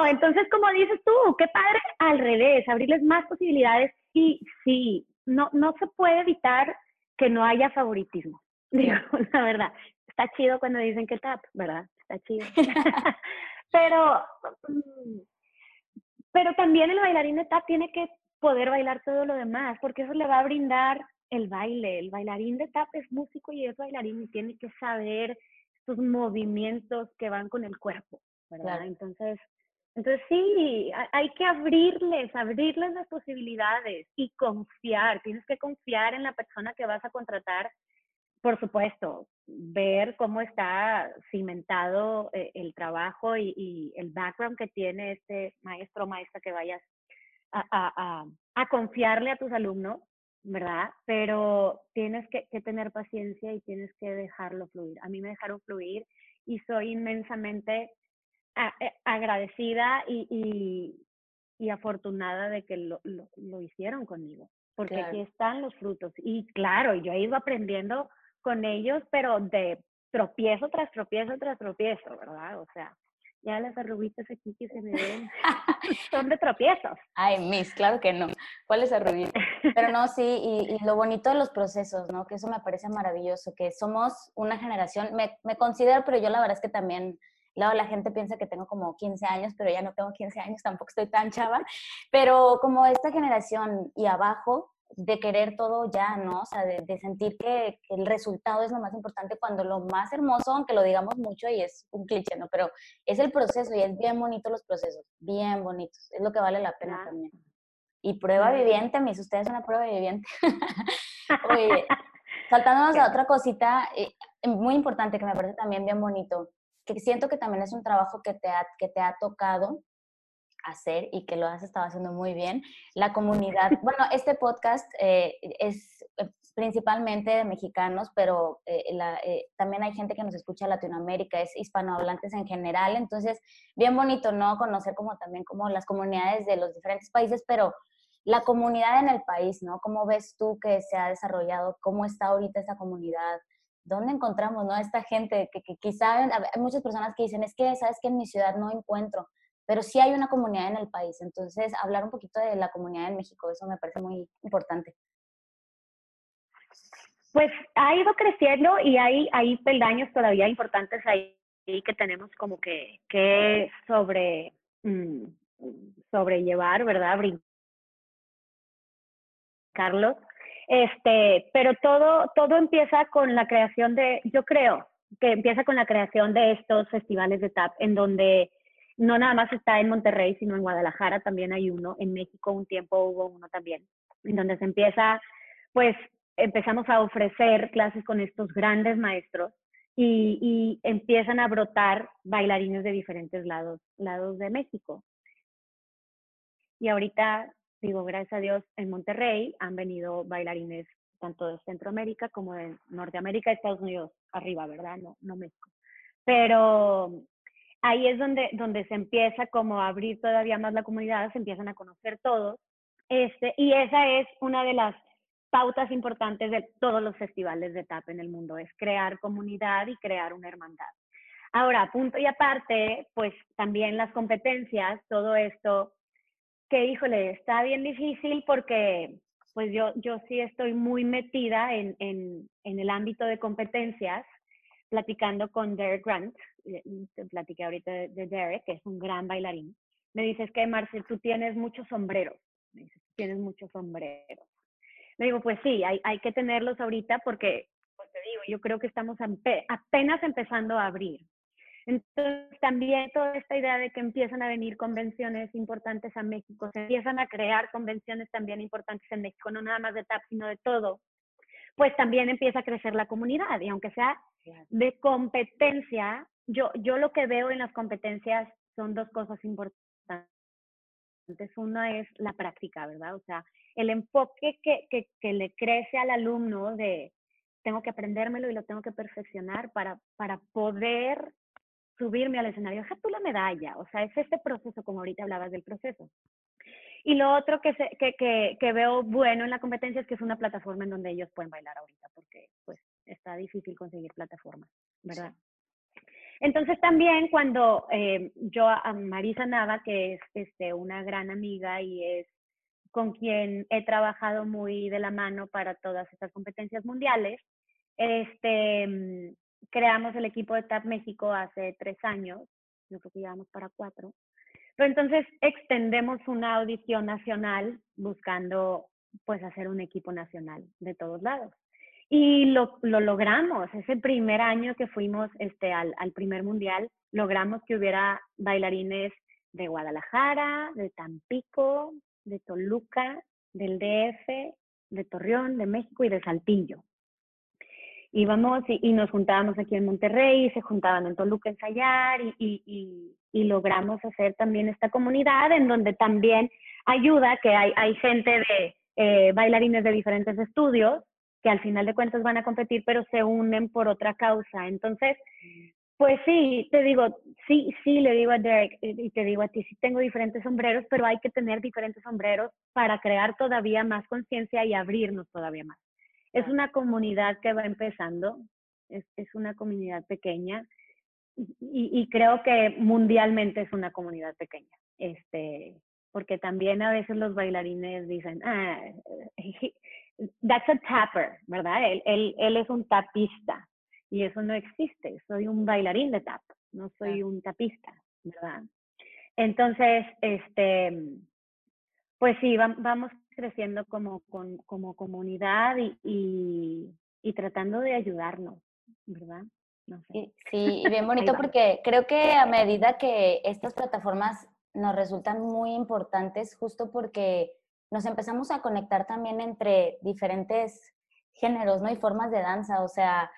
A: Entonces, como dices tú, qué padre al revés, abrirles más posibilidades y sí, no, no se puede evitar que no haya favoritismo. [LAUGHS] Digo, la verdad, está chido cuando dicen que tap, ¿verdad? Está chido. [LAUGHS] pero, mm, pero también el bailarín de tap tiene que poder bailar todo lo demás, porque eso le va a brindar el baile. El bailarín de tap es músico y es bailarín y tiene que saber sus movimientos que van con el cuerpo, ¿verdad? Entonces, entonces sí, hay que abrirles, abrirles las posibilidades y confiar. Tienes que confiar en la persona que vas a contratar. Por supuesto, ver cómo está cimentado eh, el trabajo y, el background que tiene este maestro o maestra que vayas a, a, a confiarle a tus alumnos ¿verdad? Pero tienes que, tener paciencia y tienes que dejarlo fluir. A mí me dejaron fluir y soy inmensamente eh, agradecida y, y, afortunada de que lo, lo, hicieron conmigo, porque aquí están los frutos. Y claro, yo he ido aprendiendo con ellos, pero de tropiezo tras tropiezo tras tropiezo, ¿verdad? O sea, ya las arruguitas aquí que se me ven [LAUGHS] son de tropiezos.
C: Ay, Miss, claro que no. ¿Cuáles arruguitas? Pero no, sí, y, lo bonito de los procesos, ¿no? Que eso me parece maravilloso, que somos una generación, me, me considero, pero yo la verdad es que también, luego la gente piensa que tengo como 15 años, pero ya no tengo 15 años, tampoco estoy tan chava, pero como esta generación y abajo, de querer todo ya, ¿no? O sea, de, sentir que, el resultado es lo más importante cuando lo más hermoso, aunque lo digamos mucho y es un cliché, ¿no? Pero es el proceso y es bien bonito los procesos, bien bonitos, es lo que vale la pena también. Y prueba viviente, mis, ustedes son una prueba viviente. [LAUGHS] Oye, [LAUGHS] saltándonos a otra cosita eh, muy importante que me parece también bien bonito, que siento que también es un trabajo que te ha, que te ha tocado hacer y que lo has estado haciendo muy bien. La comunidad, [LAUGHS] bueno, este podcast eh, es eh, principalmente de mexicanos, pero eh, también hay gente que nos escucha en Latinoamérica, es hispanohablantes en general, entonces bien bonito, ¿no? Conocer como también como las comunidades de los diferentes países, pero la comunidad en el país, ¿no? ¿Cómo ves tú que se ha desarrollado? ¿Cómo está ahorita esa comunidad? ¿Dónde encontramos, no? Esta gente que, que quizá hay muchas personas que dicen, es que, ¿sabes que En mi ciudad no encuentro pero sí hay una comunidad en el país. Entonces, hablar un poquito de la comunidad en México, eso me parece muy importante.
A: Pues ha ido creciendo y hay, hay peldaños todavía importantes ahí que tenemos como que, que sobre, mm, sobrellevar, ¿verdad? Carlos. Este, pero todo, todo empieza con la creación de, yo creo que empieza con la creación de estos festivales de TAP, en donde no nada más está en Monterrey, sino en Guadalajara también hay uno, en México un tiempo hubo uno también. en donde se empieza, pues empezamos a ofrecer clases con estos grandes maestros y, empiezan a brotar bailarines de diferentes lados, lados de México. Y ahorita, digo, gracias a Dios, en Monterrey han venido bailarines tanto de Centroamérica como de Norteamérica Estados Unidos, arriba, ¿verdad? No, no México. Pero ahí es donde, donde se empieza como a abrir todavía más la comunidad, se empiezan a conocer todos. Este, y esa es una de las pautas importantes de todos los festivales de TAP en el mundo, es crear comunidad y crear una hermandad. Ahora, punto y aparte, pues también las competencias, todo esto, que híjole, está bien difícil porque pues yo, yo sí estoy muy metida en, en, en el ámbito de competencias, platicando con Derek Grant, te platiqué ahorita de, Derek, que es un gran bailarín, me dices que, Marcel, tú tienes muchos sombreros, me dices, tienes muchos sombreros. Le digo, pues sí, hay, hay que tenerlos ahorita porque, pues te digo, yo creo que estamos apenas empezando a abrir. Entonces, también toda esta idea de que empiezan a venir convenciones importantes a México, se empiezan a crear convenciones también importantes en México, no nada más de TAP, sino de todo, pues también empieza a crecer la comunidad. Y aunque sea de competencia, yo, yo lo que veo en las competencias son dos cosas importantes. Una es la práctica, ¿verdad? O sea, el enfoque que, que, que le crece al alumno de tengo que aprendérmelo y lo tengo que perfeccionar para, para poder subirme al escenario. Deja tú la medalla, o sea, es este proceso, como ahorita hablabas del proceso. Y lo otro que, que, que, que, veo bueno en la competencia es que es una plataforma en donde ellos pueden bailar ahorita, porque pues está difícil conseguir plataformas, ¿verdad? Entonces también cuando eh, yo a Marisa Nava, que es este, una gran amiga y es con quien he trabajado muy de la mano para todas estas competencias mundiales, este, mm, creamos el equipo de TAP México hace tres años, yo creo que llevamos para cuatro, pero entonces extendemos una audición nacional buscando pues hacer un equipo nacional de todos lados. Y lo, lo logramos, ese primer año que fuimos este, al, al primer mundial, logramos que hubiera bailarines de Guadalajara, de Tampico, de Toluca, del DF, de Torreón, de México y de Saltillo. Íbamos y, nos juntábamos aquí en Monterrey, se juntaban en Toluca a ensayar y, y, y, logramos hacer también esta comunidad en donde también ayuda que hay, hay gente de eh, bailarines de diferentes estudios que al final de cuentas van a competir, pero se unen por otra causa. Entonces, pues sí, te digo, sí, sí, le digo a Derek eh, y te digo a ti, sí tengo diferentes sombreros, pero hay que tener diferentes sombreros para crear todavía más conciencia y abrirnos todavía más. Es una comunidad que va empezando, es, es una comunidad pequeña y, y, creo que mundialmente es una comunidad pequeña. Este, porque también a veces los bailarines dicen, ah, that's a tapper, ¿verdad? Él, él, él, es un tapista y eso no existe. Soy un bailarín de tap, no soy un tapista, ¿verdad? Entonces, este, pues sí, vamos creciendo como, como comunidad y, y, y, tratando de ayudarnos, ¿verdad?
C: No sé. Sí, bien [LAUGHS] bonito porque creo que a medida que estas plataformas nos resultan muy importantes, justo porque nos empezamos a conectar también entre diferentes géneros, ¿no? Y formas de danza, o sea,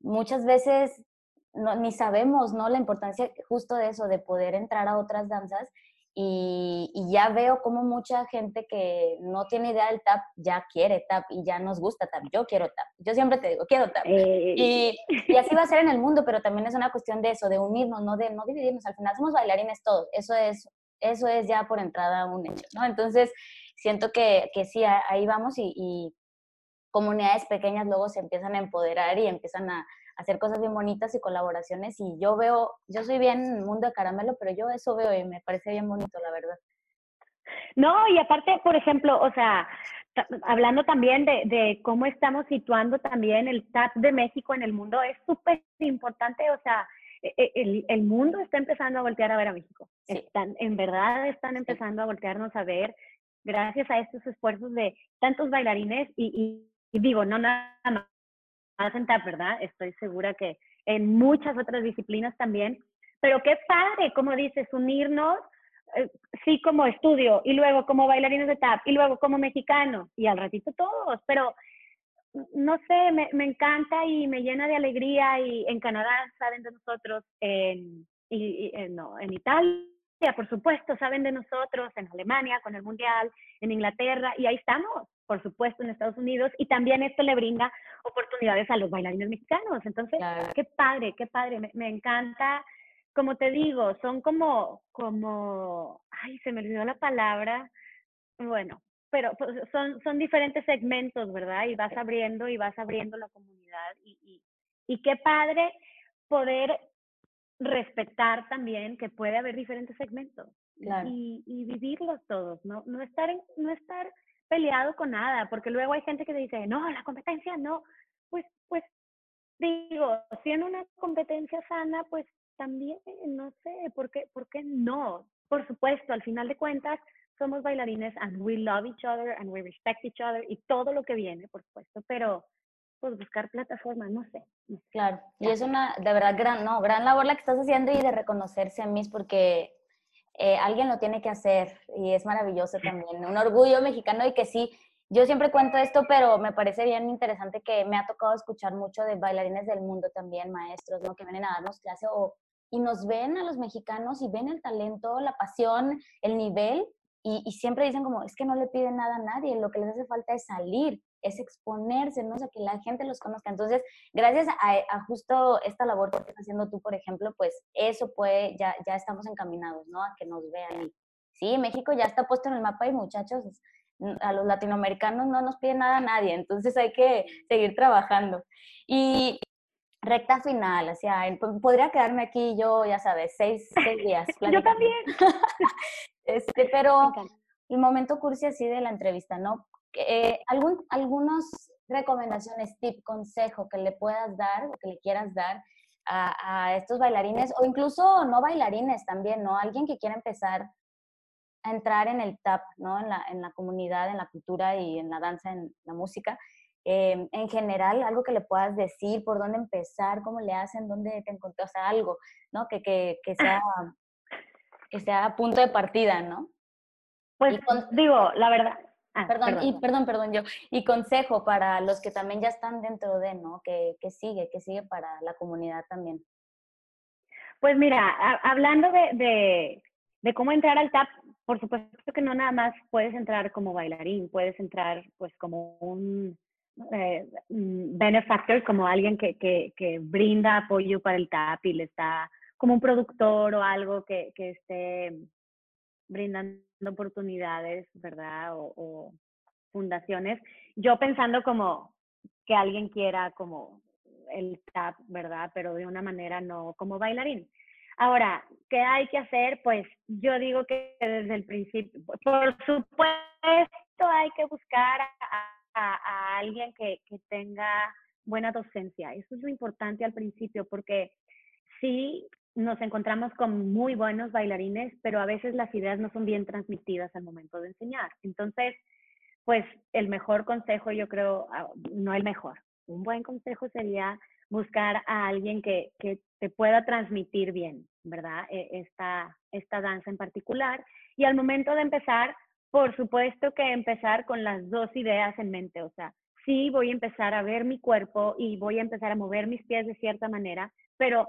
C: muchas veces no, ni sabemos, ¿no? La importancia justo de eso, de poder entrar a otras danzas y, y, ya veo como mucha gente que no tiene idea del tap ya quiere tap y ya nos gusta tap. Yo quiero tap. Yo siempre te digo, quiero tap. Eh. Y, y, así va a [LAUGHS] ser en el mundo, pero también es una cuestión de eso, de unirnos, no de no dividirnos. Al final somos bailarines todos. Eso es, eso es ya por entrada un hecho, ¿no? Entonces, siento que, que sí, ahí vamos y, y, comunidades pequeñas luego se empiezan a empoderar y empiezan a, hacer cosas bien bonitas y colaboraciones y yo veo, yo soy bien mundo de caramelo, pero yo eso veo y me parece bien bonito, la verdad.
A: No, y aparte, por ejemplo, o sea, hablando también de, de, cómo estamos situando también el TAP de México en el mundo, es súper importante, o sea, e, e, el, el, mundo está empezando a voltear a ver a México. Están, en verdad están empezando a voltearnos a ver gracias a estos esfuerzos de tantos bailarines y, digo, no nada más en TAP, ¿verdad? Estoy segura que en muchas otras disciplinas también, pero qué padre, como dices, unirnos eh, sí como estudio, y luego como bailarines de tap, y luego como mexicano, y al ratito todos, pero no sé, me, encanta y me llena de alegría, y en Canadá saben de nosotros, en, y, no, en Italia por supuesto, saben de nosotros, en Alemania con el Mundial, en Inglaterra, y ahí estamos, por supuesto, en Estados Unidos, y también esto le brinda oportunidades a los bailarines mexicanos. Entonces, qué padre, qué padre, me, me, encanta, como te digo, son como, como, ay, se me olvidó la palabra, bueno, pero pues, son, son diferentes segmentos, ¿verdad? Y vas abriendo y vas abriendo la comunidad, y, y, y qué padre poder respetar también que puede haber diferentes segmentos y, y, vivirlos todos, ¿no? No estar, en, no estar peleado con nada, porque luego hay gente que dice, no, la competencia no, pues, pues, digo, si en una competencia sana, pues también, no sé, ¿por qué, ¿por qué no? Por supuesto, al final de cuentas, somos bailarines and we love each other and we respect each other y todo lo que viene, por supuesto, pero pues buscar plataformas, no sé.
C: Claro, y es una, de verdad, gran, no, gran labor la que estás haciendo y de reconocerse a mí, porque eh, alguien lo tiene que hacer y es maravilloso también. Un orgullo mexicano y que sí, yo siempre cuento esto, pero me parece bien interesante que me ha tocado escuchar mucho de bailarines del mundo también, maestros, ¿no? Que vienen a darnos clase o, y nos ven a los mexicanos y ven el talento, la pasión, el nivel y, y siempre dicen como, es que no le piden nada a nadie, lo que les hace falta es salir es exponerse, ¿no? O sea, que la gente los conozca. Entonces, gracias a, justo esta labor que estás haciendo tú, por ejemplo, pues eso puede, ya, ya estamos encaminados, ¿no? A que nos vean. sí, México ya está puesto en el mapa y muchachos, a los latinoamericanos no nos pide nada a nadie, entonces hay que seguir trabajando. Y recta final, o sea, podría quedarme aquí yo, ya sabes, seis, seis [LAUGHS] días.
A: yo también. [LAUGHS]
C: este, pero el momento cursi así de la entrevista, ¿no? Eh, algún, algunos recomendaciones, tip, consejo que le puedas dar o que le quieras dar a, estos bailarines o incluso no bailarines también, ¿no? Alguien que quiera empezar a entrar en el tap, ¿no? En la, en la comunidad, en la cultura y en la danza, en la música. Eh, en general, algo que le puedas decir, por dónde empezar, cómo le hacen, dónde te encontró, o sea, algo, ¿no? Que, que, que sea, que sea punto de partida, ¿no?
A: Pues digo, la verdad,
C: Ah, perdón, y perdón, perdón yo. Y consejo para los que también ya están dentro de, ¿no? Que, que sigue, que sigue para la comunidad también.
A: Pues mira, hablando de, de, de, cómo entrar al TAP, por supuesto que no nada más puedes entrar como bailarín, puedes entrar pues como un eh, benefactor, como alguien que, que, que, brinda apoyo para el TAP y le está como un productor o algo que, que esté brindando oportunidades, ¿verdad? O, fundaciones. Yo pensando como que alguien quiera como el tap, ¿verdad? Pero de una manera no como bailarín. Ahora, ¿qué hay que hacer? Pues yo digo que desde el principio, por supuesto hay que buscar a, alguien que, que, tenga buena docencia. Eso es lo importante al principio, porque sí nos encontramos con muy buenos bailarines, pero a veces las ideas no son bien transmitidas al momento de enseñar. Entonces, pues el mejor consejo, yo creo, ah, no el mejor, un buen consejo sería buscar a alguien que, que te pueda transmitir bien, ¿verdad? E, esta, esta danza en particular. Y al momento de empezar, por supuesto que empezar con las dos ideas en mente, o sea, sí voy a empezar a ver mi cuerpo y voy a empezar a mover mis pies de cierta manera, pero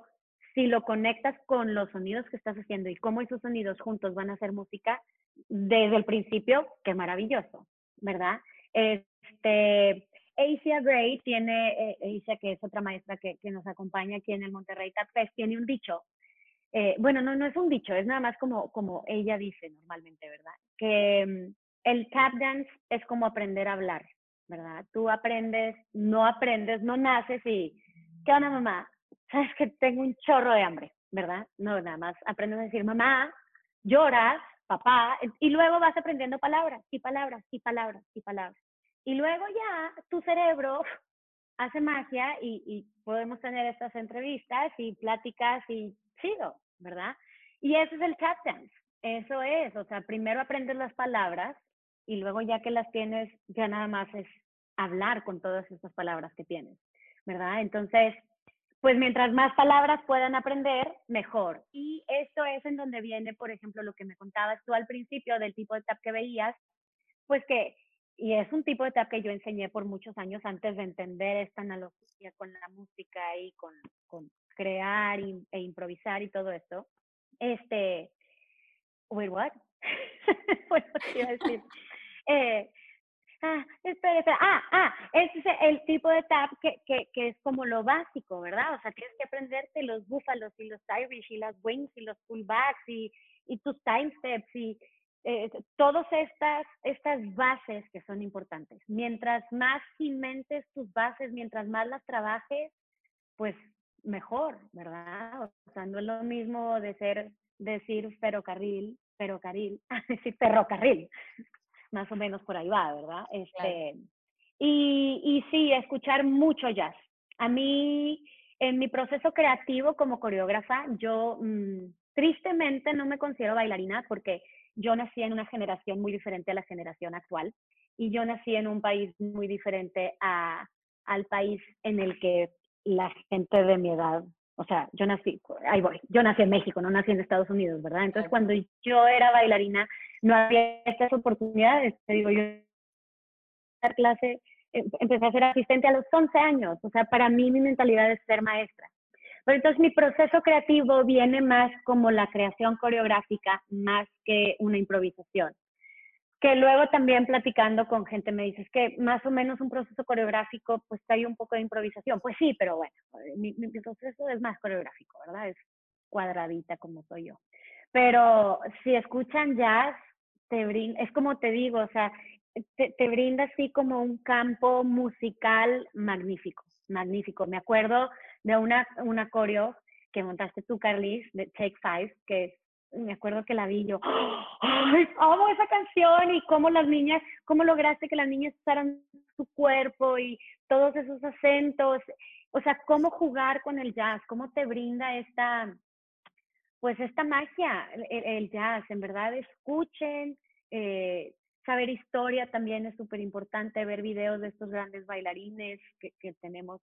A: si lo conectas con los sonidos que estás haciendo y cómo esos sonidos juntos van a hacer música, desde el principio, qué maravilloso, ¿verdad? Este, Asia Gray tiene, eh, Asia que es otra maestra que, que, nos acompaña aquí en el Monterrey Tap Fest, tiene un dicho, eh, bueno, no, no es un dicho, es nada más como, como ella dice normalmente, ¿verdad? Que mm, el tap dance es como aprender a hablar, ¿verdad? Tú aprendes, no aprendes, no naces y, ¿qué onda mamá? Sabes que tengo un chorro de hambre, ¿verdad? No, nada más aprendes a decir mamá, lloras, papá, y luego vas aprendiendo palabras y palabras y palabras y palabras. Y luego ya tu cerebro [LAUGHS] hace magia y, y podemos tener estas entrevistas y pláticas y sigo, ¿verdad? Y eso es el tap dance, eso es, o sea, primero aprendes las palabras y luego ya que las tienes, ya nada más es hablar con todas estas palabras que tienes, ¿verdad? Entonces, pues mientras más palabras puedan aprender, mejor. Y esto es en donde viene, por ejemplo, lo que me contabas tú al principio del tipo de tap que veías, pues que, y es un tipo de tap que yo enseñé por muchos años antes de entender esta analogía con la música y con, con crear e improvisar y todo esto. Este, wait, what? [LAUGHS] bueno, decir. [LAUGHS] Eh, ah, espera, espera, ah, ah, ese es el tipo de tap que, que, es como lo básico, ¿verdad? O sea, tienes que aprenderte los búfalos y los Irish y las wings y los pullbacks y, y tus time steps y eh, todas estas, estas bases que son importantes. Mientras más inventes tus bases, mientras más las trabajes, pues mejor, ¿verdad? O sea, no es lo mismo de ser, decir ferrocarril, ferrocarril, [LAUGHS] decir ferrocarril, más o menos por ahí va, ¿verdad? Este, y, y sí, escuchar mucho jazz. A mí, en mi proceso creativo como coreógrafa, yo mm, tristemente no me considero bailarina porque yo nací en una generación muy diferente a la generación actual y yo nací en un país muy diferente a, al país en el que la gente de mi edad, o sea, yo nací, ahí voy, yo nací en México, no nací en Estados Unidos, ¿verdad? Entonces, cuando yo era bailarina, no había estas oportunidades. Te digo, yo dar clase, em, empecé a ser asistente a los 11 años, o sea, para mí mi mentalidad es ser maestra. Pero entonces mi proceso creativo viene más como la creación coreográfica, más que una improvisación que luego también platicando con gente me dices que más o menos un proceso coreográfico pues hay un poco de improvisación. Pues sí, pero bueno, eh, mi, proceso es más coreográfico, ¿verdad? Es cuadradita como soy yo. Pero si escuchan jazz, es como te digo, o sea, te, brinda así como un campo musical magnífico, magnífico. Me acuerdo de una, una coreo que montaste tú, Carlis, de Take Five, que me acuerdo que la vi yo, ¡ay, amo esa canción! Y cómo las niñas, cómo lograste que las niñas usaran su cuerpo y todos esos acentos. O sea, cómo jugar con el jazz, cómo te brinda esta, pues esta magia, el, jazz, en verdad, escuchen, eh, saber historia también es súper importante, ver videos de estos grandes bailarines que, que tenemos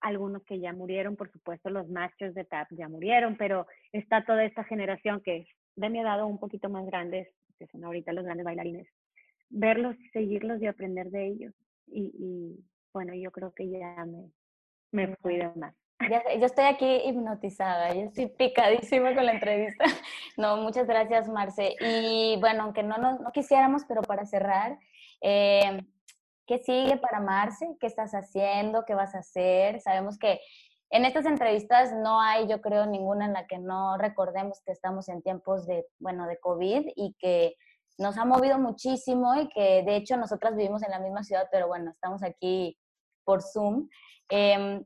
A: algunos que ya murieron, por supuesto los masters de tap ya murieron, pero está toda esta generación que es de mi edad un poquito más grandes, que son ahorita los grandes bailarines, verlos, seguirlos y aprender de ellos. Y, bueno, yo creo que ya me, me fui de más.
C: Ya, yo estoy aquí hipnotizada, yo estoy picadísima con la entrevista. [LAUGHS] No, muchas gracias, Marce. Y bueno, aunque no, no, no quisiéramos, pero para cerrar, eh, ¿Qué sigue para Marce? ¿Qué estás haciendo? ¿Qué vas a hacer? Sabemos que en estas entrevistas no hay, yo creo, ninguna en la que no recordemos que estamos en tiempos de, bueno, de COVID y que nos ha movido muchísimo y que de hecho nosotras vivimos en la misma ciudad, pero bueno, estamos aquí por Zoom. Em,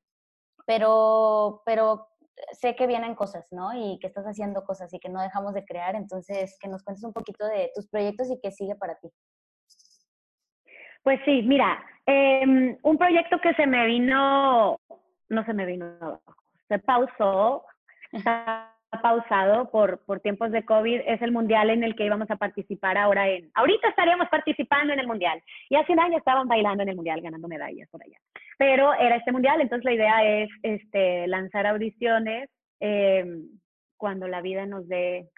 C: pero, pero sé que vienen cosas, ¿no? Y que estás haciendo cosas y que no dejamos de crear. Entonces, que nos cuentes un poquito de tus proyectos y qué sigue para ti.
A: Pues sí, mira, em, un proyecto que se me vino, no se me vino se pausó, está pausado por, por tiempos de COVID, es el mundial en el que íbamos a participar ahora en, ahorita estaríamos participando en el mundial, y hace un año estaban bailando en el mundial, ganando medallas por allá, pero era este mundial, entonces la idea es este, lanzar audiciones em, cuando la vida nos dé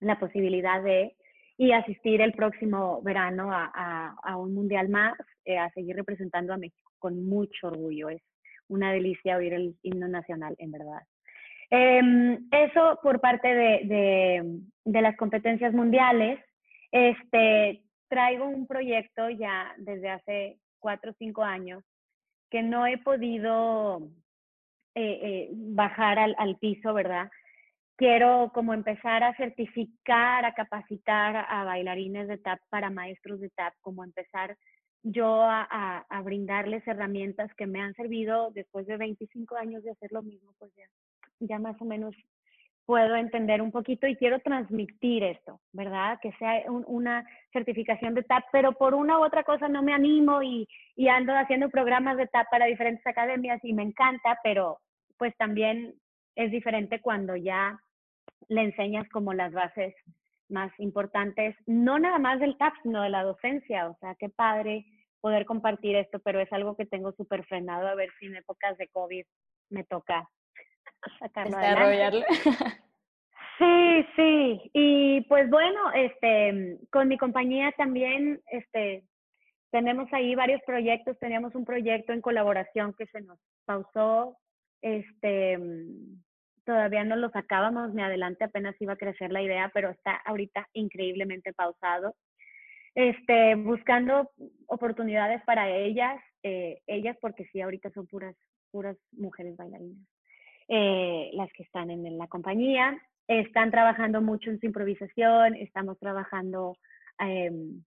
A: la posibilidad de y asistir el próximo verano a, a, un mundial más, eh, a seguir representando a México con mucho orgullo. Es una delicia oír el himno nacional, en verdad. Em, eso por parte de, de, las competencias mundiales. Este, traigo un proyecto ya desde hace cuatro o cinco años que no he podido eh, eh, bajar al, piso, ¿verdad? quiero como empezar a certificar, a capacitar a bailarines de tap para maestros de tap, como empezar yo a, a, brindarles herramientas que me han servido después de 25 años de hacer lo mismo, pues ya, ya más o menos puedo entender un poquito y quiero transmitir esto, ¿verdad? Que sea una certificación de TAP, pero por una u otra cosa no me animo y, y ando haciendo programas de TAP para diferentes academias y me encanta, pero pues también es diferente cuando ya le enseñas como las bases más importantes, no nada más del TAP, sino de la docencia. O sea, qué padre poder compartir esto, pero es algo que tengo súper frenado a ver si en épocas de COVID me toca sacarlo
C: Desarrollarlo. [LAUGHS]
A: Sí, sí. Y pues bueno, este, con mi compañía también, este, tenemos ahí varios proyectos. Teníamos un proyecto en colaboración que se nos pausó. Este, todavía no lo sacábamos ni adelante, apenas iba a crecer la idea, pero está ahorita increíblemente pausado. Este, buscando oportunidades para ellas, eh, ellas porque sí, ahorita son puras, puras mujeres bailarinas, eh, las que están en la compañía están trabajando mucho en su improvisación, estamos trabajando em,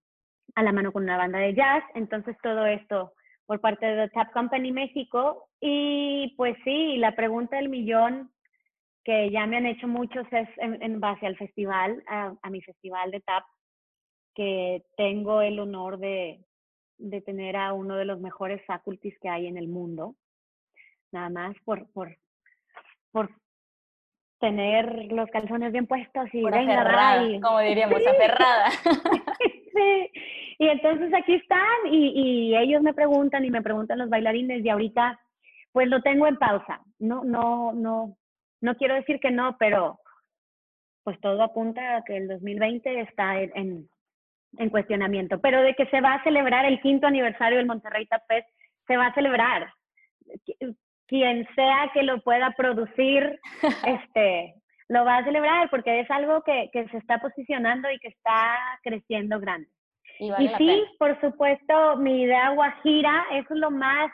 A: a la mano con una banda de jazz, entonces todo esto por parte de The Tap Company México. Y pues sí, la pregunta del millón que ya me han hecho muchos es en, base al festival, a, mi festival de Tap, que tengo el honor de, de, tener a uno de los mejores faculties que hay en el mundo, nada más por, por, por tener los calzones bien puestos y
C: venga, y... como [LAUGHS] diríamos, aferrada. [LAUGHS]
A: sí, y entonces aquí están y, y, ellos me preguntan y me preguntan los bailarines y ahorita pues lo tengo en pausa. No, no, no, no quiero decir que no, pero pues todo apunta a que el 2020 está en, en, cuestionamiento. Pero de que se va a celebrar el quinto aniversario del Monterrey Tap se va a celebrar quien sea que lo pueda producir, [LAUGHS] este, lo va a celebrar porque es algo que, que se está posicionando y que está creciendo grande. Y, sí, por supuesto, mi idea guajira, es lo más,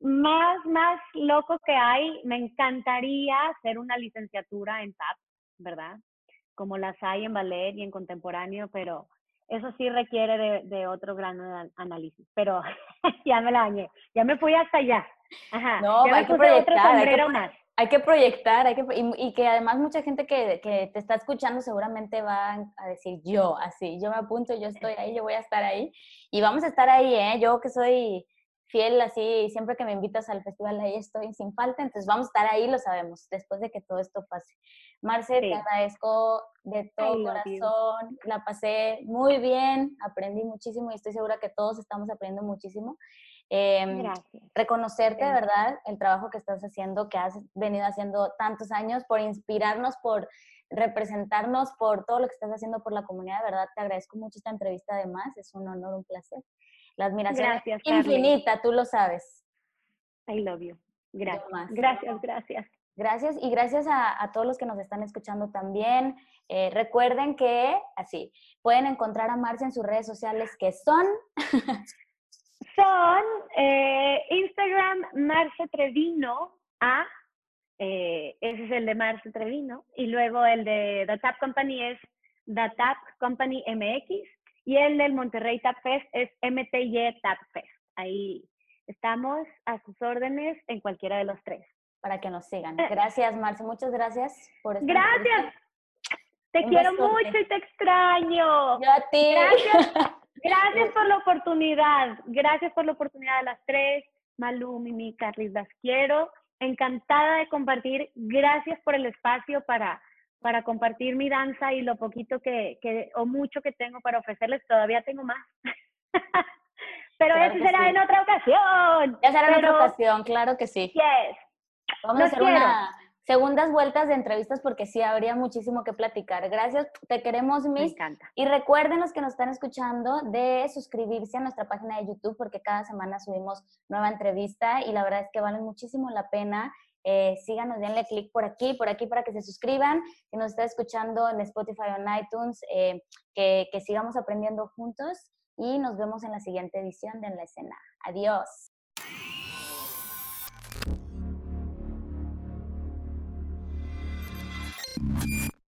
A: más, más loco que hay. Me encantaría hacer una licenciatura en TAP, ¿verdad? Como las hay en ballet y en contemporáneo, pero eso sí requiere de, de otro gran análisis. Pero [LAUGHS] ya me la dañé, ya me fui hasta allá.
C: Ajá. No, hay que, proyectar, hay que, hay que proyectar, hay que, y, que además mucha gente que, que, te está escuchando seguramente va a decir yo, así, yo me apunto, yo estoy ahí, yo voy a estar ahí. Y vamos a estar ahí, ¿eh? Yo que soy fiel así, siempre que me invitas al festival ahí estoy sin falta, entonces vamos a estar ahí, lo sabemos, después de que todo esto pase. Marce, te agradezco de todo corazón, la pasé muy bien, aprendí muchísimo y estoy segura que todos estamos aprendiendo muchísimo. Eh, reconocerte, de ¿verdad? El trabajo que estás haciendo, que has venido haciendo tantos años, por inspirarnos, por representarnos, por todo lo que estás haciendo por la comunidad, de verdad, te agradezco mucho esta entrevista además, es un honor, un placer. La admiración es infinita, tú lo sabes.
A: I love you. Gracias. Gracias, gracias.
C: Gracias y gracias a, todos los que nos están escuchando también. Eh, recuerden que, así, pueden encontrar a Marcia en sus redes sociales que son
A: son eh, Instagram Marce Trevino A, eh, ese es el de Marce Trevino, y luego el de The Tap Company es The Tap Company MX, y el del Monterrey Tap Fest es MTY Tap Fest. Ahí estamos a sus órdenes en cualquiera de los tres.
C: Para que nos sigan. Eh. Gracias, Marce, muchas gracias por
A: estar Gracias. Te quiero mucho y te extraño.
C: Yo a ti.
A: Gracias. [LAUGHS] Gracias por la oportunidad, gracias por la oportunidad a las tres, Malú, Mimi, Carlis, las quiero. Encantada de compartir, gracias por el espacio para, para compartir mi danza y lo poquito que, que, o mucho que tengo para ofrecerles, todavía tengo más. [LAUGHS] Pero eso será en otra ocasión.
C: Ya será en otra ocasión, claro que sí.
A: Yes.
C: Vamos a hacer una segundas vueltas de entrevistas porque sí habría muchísimo que platicar. Gracias, te queremos, Miss.
A: Me encanta.
C: Y recuerden los que nos están escuchando de suscribirse a nuestra página de YouTube porque cada semana subimos nueva entrevista y la verdad es que vale muchísimo la pena. Eh, síganos, denle clic por aquí, por aquí para que se suscriban. Si nos está escuchando en Spotify o en iTunes, eh, que, que sigamos aprendiendo juntos y nos vemos en la siguiente edición de En la Escena. Adiós.